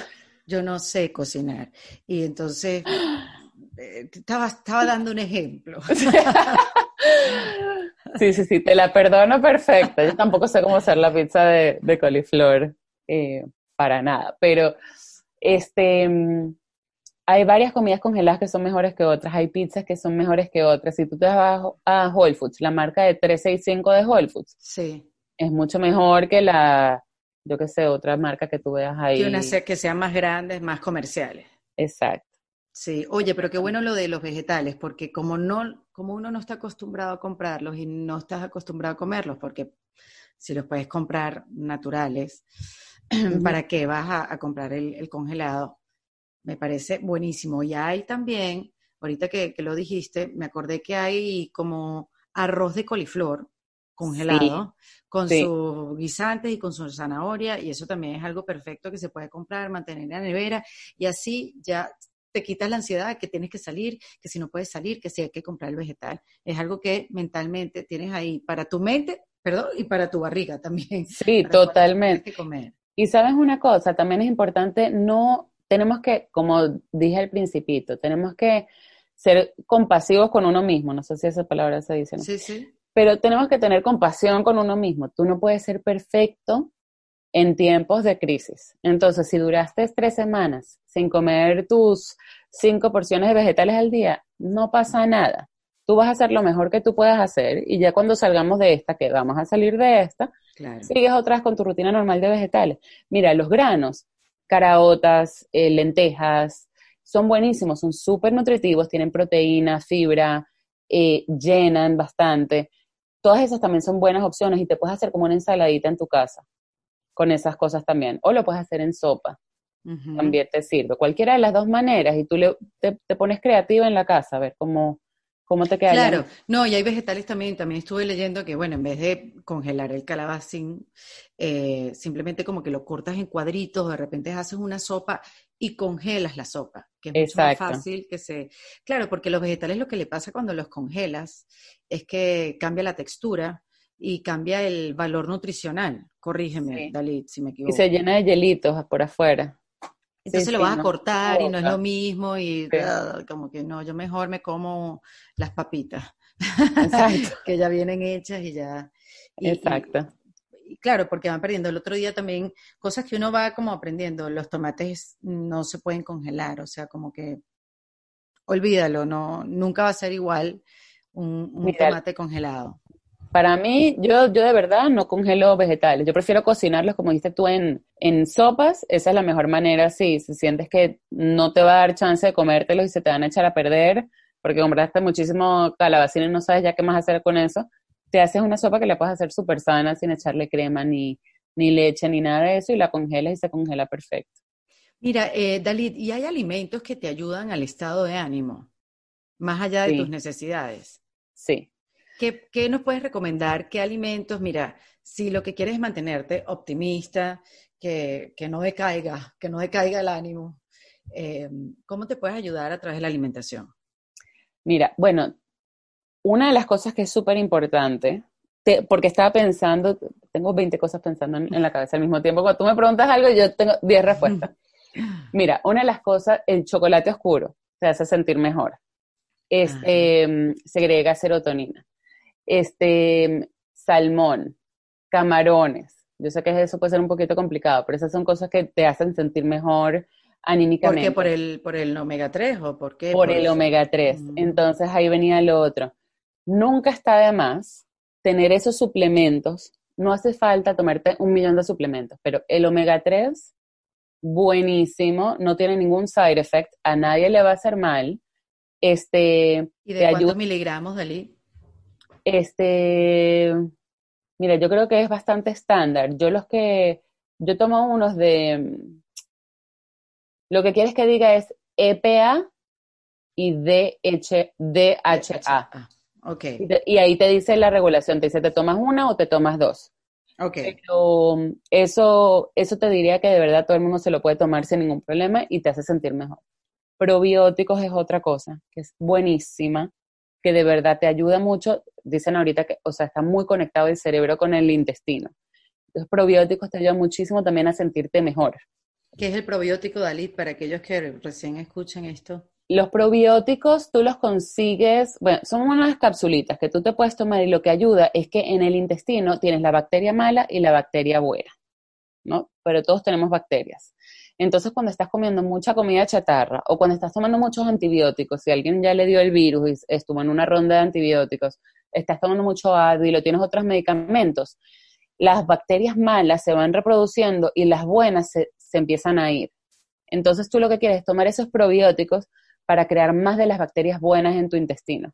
yo no sé cocinar. Y entonces eh, estaba, estaba dando un ejemplo. Sí, sí, sí, te la perdono perfecta. Yo tampoco sé cómo hacer la pizza de, de coliflor eh, para nada, pero este, mm, hay varias comidas congeladas que son mejores que otras, hay pizzas que son mejores que otras. Si tú te vas a Whole Foods, la marca de 365 de Whole Foods, sí. es mucho mejor que la, yo qué sé, otra marca que tú veas ahí. Que, una, que sean más grandes, más comerciales. Exacto. Sí, oye, pero qué bueno lo de los vegetales, porque como no, como uno no está acostumbrado a comprarlos y no estás acostumbrado a comerlos, porque si los puedes comprar naturales, ¿para qué vas a, comprar el, congelado? Me parece buenísimo. Y hay también, ahorita que, lo dijiste, me acordé que hay como arroz de coliflor congelado con sus guisantes y con su zanahoria y eso también es algo perfecto que se puede comprar, mantener en la nevera y así ya te quitas la ansiedad que tienes que salir, que si no puedes salir, que si hay que comprar el vegetal. Es algo que mentalmente tienes ahí para tu mente, perdón, y para tu barriga también. Sí, totalmente. Y sabes una cosa, también es importante, no, tenemos que, como dije al principito, tenemos que ser compasivos con uno mismo, no sé si esa palabra se dice. Sí, sí. Pero tenemos que tener compasión con uno mismo. Tú no puedes ser perfecto en tiempos de crisis. Entonces, si duraste tres semanas sin comer tus cinco porciones de vegetales al día, no pasa nada. Tú vas a hacer lo mejor que tú puedas hacer y ya cuando salgamos de esta, que vamos a salir de esta, sigues otras con tu rutina normal de vegetales. Mira, los granos, caraotas, eh, lentejas, son buenísimos, son súper nutritivos, tienen proteína, fibra, eh, llenan bastante. Todas esas también son buenas opciones y te puedes hacer como una ensaladita en tu casa con esas cosas también. O lo puedes hacer en sopa, también te sirve. Cualquiera de las dos maneras y tú le, te, pones creativa en la casa, a ver cómo, cómo te queda. Claro, no, y hay vegetales también, también estuve leyendo que, bueno, en vez de congelar el calabacín, eh, simplemente como que lo cortas en cuadritos, de repente haces una sopa y congelas la sopa, que es mucho más fácil que se... Claro, porque los vegetales lo que le pasa cuando los congelas es que cambia la textura y cambia el valor nutricional. Corrígeme, Dalit, si me equivoco. Y se llena de hielitos por afuera. Entonces lo vas a cortar y no es lo mismo y ah, como que no, yo mejor me como las papitas. Exacto. que ya vienen hechas y ya. Exacto. Y, claro, porque van perdiendo. El otro día también, cosas que uno va como aprendiendo, los tomates no se pueden congelar, o sea, como que olvídalo, no, nunca va a ser igual un, un tomate congelado. Para mí, yo, yo de verdad no congelo vegetales. Yo prefiero cocinarlos, como dijiste tú, en, en sopas. Esa es la mejor manera. Si, si sientes que no te va a dar chance de comértelos y se te van a echar a perder, porque compraste muchísimo calabacín y no sabes ya qué más hacer con eso, te haces una sopa que la puedes hacer súper sana, sin echarle crema ni, ni leche ni nada de eso, y la congelas y se congela perfecto. Mira, eh, Dalit, ¿y hay alimentos que te ayudan al estado de ánimo, más allá de tus necesidades? Sí. ¿Qué, nos puedes recomendar? ¿Qué alimentos? Mira, si lo que quieres es mantenerte optimista, que, no decaiga, que no decaiga el ánimo, eh, ¿cómo te puedes ayudar a través de la alimentación? Mira, bueno, una de las cosas que es súper importante, porque estaba pensando, tengo 20 cosas pensando en, la cabeza al mismo tiempo, cuando tú me preguntas algo yo tengo 10 respuestas. Mira, una de las cosas, el chocolate oscuro te hace sentir mejor. Este, segrega serotonina este, salmón, camarones. Yo sé que eso puede ser un poquito complicado, pero esas son cosas que te hacen sentir mejor anímicamente. ¿Por qué? ¿Por el, por el omega 3 o por qué? Por, el omega 3. Mm. Entonces ahí venía lo otro. Nunca está de más tener esos suplementos. No hace falta tomarte un millón de suplementos, pero el omega 3, buenísimo, no tiene ningún side effect, a nadie le va a hacer mal. Este, ¿Y de cuántos miligramos, Dalí? Este, mira, yo creo que es bastante estándar. Yo los que, yo tomo unos de, lo que quieres que diga es EPA y DH, DHA. Ok. Y, ahí te dice la regulación, te dice, ¿te tomas una o te tomas dos? Ok. Pero eso, eso te diría que de verdad todo el mundo se lo puede tomar sin ningún problema y te hace sentir mejor. Probióticos es otra cosa, que es buenísima que de verdad te ayuda mucho. Dicen ahorita que, o sea, está muy conectado el cerebro con el intestino. Los probióticos te ayudan muchísimo también a sentirte mejor. ¿Qué es el probiótico Dalit para aquellos que recién escuchan esto? Los probióticos tú los consigues, bueno, son unas capsulitas que tú te puedes tomar y lo que ayuda es que en el intestino tienes la bacteria mala y la bacteria buena, ¿no? Pero todos tenemos bacterias. Entonces, cuando estás comiendo mucha comida chatarra o cuando estás tomando muchos antibióticos, si alguien ya le dio el virus y estuvo en una ronda de antibióticos, estás tomando mucho Advil o tienes otros medicamentos, las bacterias malas se van reproduciendo y las buenas se, empiezan a ir. Entonces, tú lo que quieres es tomar esos probióticos para crear más de las bacterias buenas en tu intestino.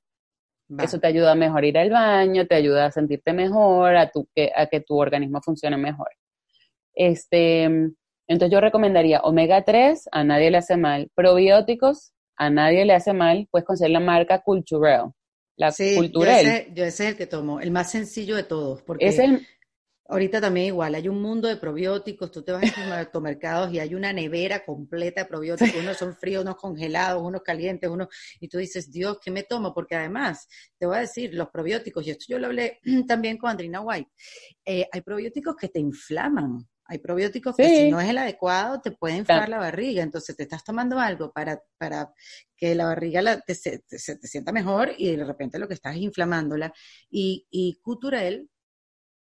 Eso te ayuda a mejor ir al baño, te ayuda a sentirte mejor, a, tu, a que tu organismo funcione mejor. Este, entonces yo recomendaría omega 3, a nadie le hace mal. Probióticos, a nadie le hace mal. Puedes conseguir la marca Culturel. La sí, Culturel. Yo ese, yo ese, es el que tomo, el más sencillo de todos. Porque es el, Ahorita también igual, hay un mundo de probióticos, tú te vas a los mercados y hay una nevera completa de probióticos, unos son fríos, unos congelados, unos calientes, unos, y tú dices, Dios, ¿qué me tomo? Porque además, te voy a decir, los probióticos, y esto yo lo hablé también con Andrina White, eh, hay probióticos que te inflaman, hay probióticos que si no es el adecuado te puede inflar la barriga, entonces te estás tomando algo para, para que la barriga la, te, se, te, sienta mejor y de repente lo que estás es inflamándola. Y, y Cuturel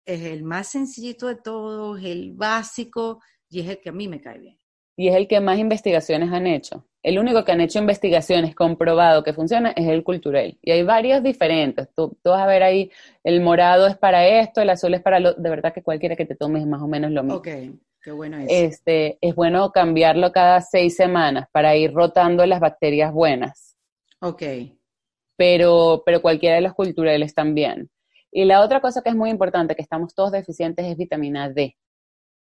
es el más sencillito de todos, el básico y es el que a mí me cae bien. Y es el que más investigaciones han hecho. El único que han hecho investigaciones comprobado que funciona es el cultural. Y hay varios diferentes. Tú, vas a ver ahí, el morado es para esto, el azul es para lo... De verdad que cualquiera que te tomes es más o menos lo mismo. Ok, qué bueno es. Este, es bueno cambiarlo cada seis semanas para ir rotando las bacterias buenas. Ok. Pero, pero cualquiera de los culturales también. Y la otra cosa que es muy importante, que estamos todos deficientes, es vitamina D,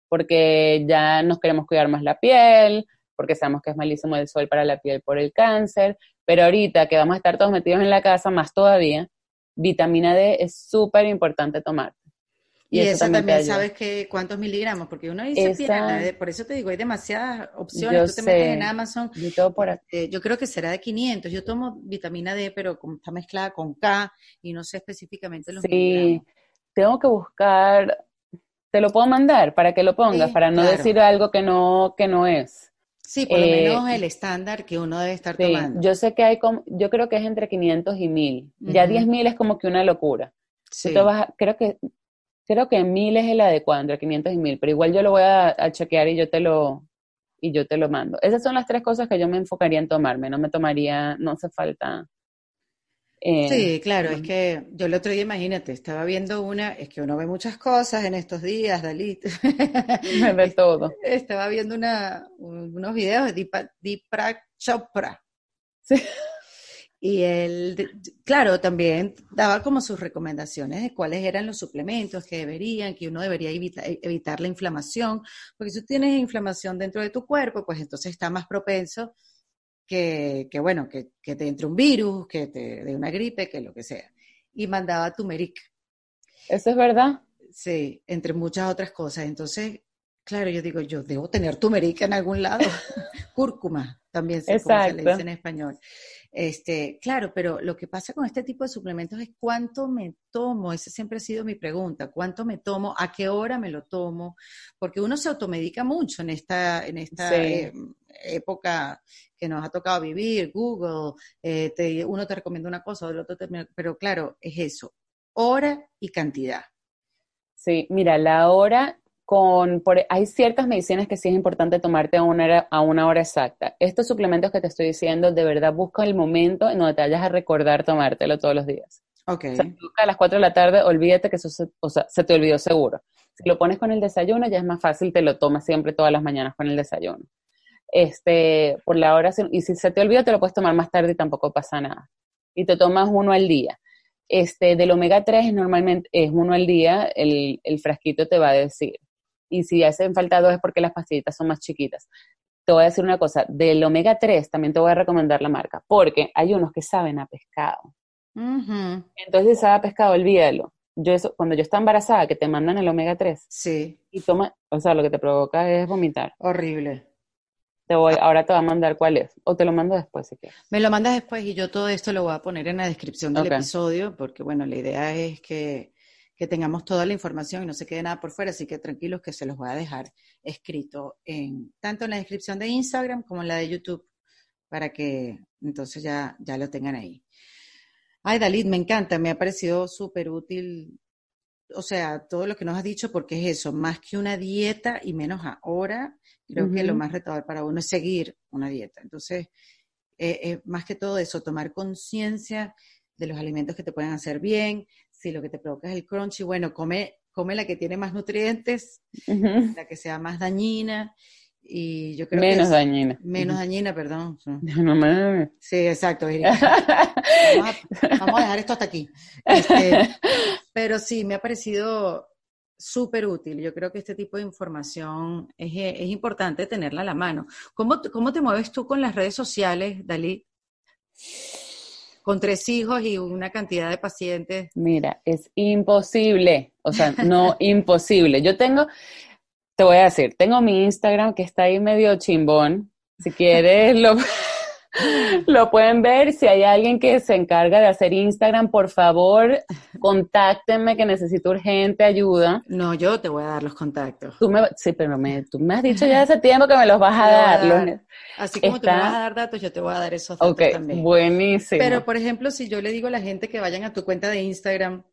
porque ya nos queremos cuidar más la piel, porque sabemos que es malísimo el sol para la piel por el cáncer, pero ahorita que vamos a estar todos metidos en la casa, más todavía, vitamina D es súper importante tomar. Y, eso, también, sabes que cuántos miligramos, porque uno dice, por eso te digo, hay demasiadas opciones. Tú te metes en Amazon. Yo, por este, yo creo que será de 500. Yo tomo vitamina D, pero como está mezclada con K y no sé específicamente los sí, tengo que buscar. Te lo puedo mandar para que lo pongas, para no decir algo que no, que no es. Sí, por lo menos eh, el estándar que uno debe estar tomando. Yo sé que hay, como, yo creo que es entre 500 y 1000. Ya 10.000 es como que una locura. Sí. creo que Creo que mil es el adecuado, entre 500 y 1000, pero igual yo lo voy a, chequear y yo te lo y yo te lo mando. Esas son las tres cosas que yo me enfocaría en tomarme, no me tomaría, no hace falta. Eh, sí, claro, es que yo el otro día, imagínate, estaba viendo una, es que uno ve muchas cosas en estos días, Dalit. Ve todo. Estaba viendo una, unos videos de Deepak Chopra. Sí. Y él, claro, también daba como sus recomendaciones de cuáles eran los suplementos que deberían, que uno debería e, evitar la inflamación, porque si tú tienes inflamación dentro de tu cuerpo, pues entonces está más propenso que, que bueno, que, que, te entre un virus, que te dé una gripe, que lo que sea. Y mandaba turmeric. ¿Eso es verdad? Sí, entre muchas otras cosas. Entonces, claro, yo digo, yo debo tener turmeric en algún lado. Cúrcuma también se, se le dice en español. Este, claro, pero lo que pasa con este tipo de suplementos es cuánto me tomo, esa siempre ha sido mi pregunta, cuánto me tomo, a qué hora me lo tomo, porque uno se automedica mucho en esta, en esta eh, época que nos ha tocado vivir, Google, eh, uno te recomienda una cosa, el otro te, pero claro, es eso, hora y cantidad. Sí, mira, la hora con, hay ciertas medicinas que sí es importante tomarte a una, hora, a una hora exacta. Estos suplementos que te estoy diciendo, de verdad busca el momento en donde te vayas a recordar tomártelo todos los días. Ok. O sea, a las 4 de la tarde, olvídate que eso se, o sea, se te olvidó seguro. Si lo pones con el desayuno, ya es más fácil, te lo tomas siempre todas las mañanas con el desayuno. Este, por la hora, y si se te olvida, te lo puedes tomar más tarde y tampoco pasa nada. Y te tomas uno al día. Este, del omega 3 normalmente es uno al día, el, el frasquito te va a decir y si hacen falta dos es porque las pastillitas son más chiquitas. Te voy a decir una cosa, del omega 3 también te voy a recomendar la marca, porque hay unos que saben a pescado. Entonces, si sabe a pescado, olvídalo. Yo eso, cuando yo estaba embarazada, que te mandan el omega 3. Sí. Y toma, o sea, lo que te provoca es vomitar. Horrible. Te voy, ahora te voy a mandar cuál es, o te lo mando después si quieres. Me lo mandas después y yo todo esto lo voy a poner en la descripción del episodio, porque bueno, la idea es que que tengamos toda la información y no se quede nada por fuera, así que tranquilos que se los voy a dejar escrito en tanto en la descripción de Instagram como en la de YouTube para que entonces ya, ya lo tengan ahí. Ay, Dalit, me encanta, me ha parecido súper útil, o sea, todo lo que nos has dicho, porque es eso, más que una dieta y menos ahora, creo que lo más retador para uno es seguir una dieta. Entonces, eh, más que todo eso, tomar conciencia de los alimentos que te pueden hacer bien, si lo que te provoca es el crunchy, bueno, come, come la que tiene más nutrientes, la que sea más dañina. Y yo creo menos dañina. Menos dañina, perdón. No me... Sí, exacto. Vamos a, vamos a, dejar esto hasta aquí. Este, pero sí, me ha parecido súper útil. Yo creo que este tipo de información es, es, importante tenerla a la mano. ¿Cómo, ¿Cómo te mueves tú con las redes sociales, Dalí? Con tres hijos y una cantidad de pacientes. Mira, es imposible, o sea, no imposible. Yo tengo, te voy a decir, tengo mi Instagram que está ahí medio chimbón. Si quieres, lo, lo pueden ver. Si hay alguien que se encarga de hacer Instagram, por favor, contáctenme que necesito urgente ayuda. No, yo te voy a dar los contactos. Tú me, sí, pero me, tú me has dicho ya hace tiempo que me los vas a dar. Así como tú me vas a dar datos, yo te voy a dar esos datos okay, también. buenísimo. Pero, por ejemplo, si yo le digo a la gente que vayan a tu cuenta de Instagram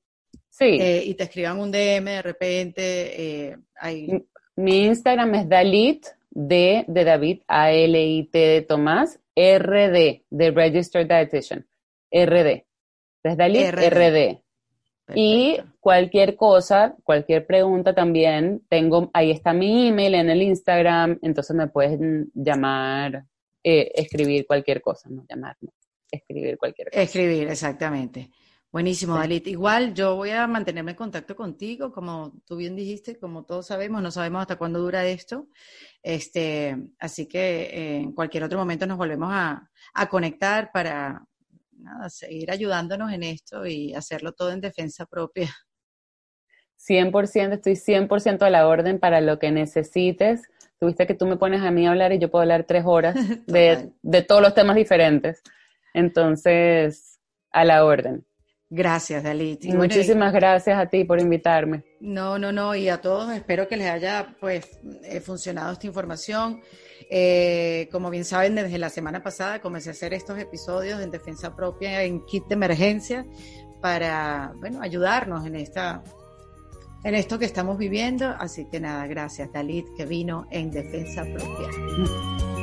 sí. eh, y te escriban un DM de repente, eh, hay... Mi Instagram es Dalit, D de David, A-L-I-T de Tomás, RD, de Registered Dietitian, RD. Entonces, Dalit, RD. Y cualquier cosa, cualquier pregunta también, tengo, ahí está mi email en el Instagram, entonces me puedes llamar, eh, escribir cualquier cosa, no llamar, no, escribir cualquier cosa. Escribir, exactamente. Buenísimo, Dalit. Igual yo voy a mantenerme en contacto contigo, como tú bien dijiste, como todos sabemos, no sabemos hasta cuándo dura esto. Este, así que eh, en cualquier otro momento nos volvemos a, a conectar para nada, seguir ayudándonos en esto y hacerlo todo en defensa propia. 100%, estoy 100% a la orden para lo que necesites. Tuviste que tú me pones a mí a hablar y yo puedo hablar tres horas de, de todos los temas diferentes. Entonces, a la orden. Gracias, Dalit. Y Muchísimas bueno, gracias a ti por invitarme. No, no, no, y a todos espero que les haya pues eh, funcionado esta información. Eh, como bien saben, desde la semana pasada comencé a hacer estos episodios en defensa propia en kit de emergencia para, bueno, ayudarnos en esta en esto que estamos viviendo. Así que nada, gracias, Dalit, que vino en defensa propia.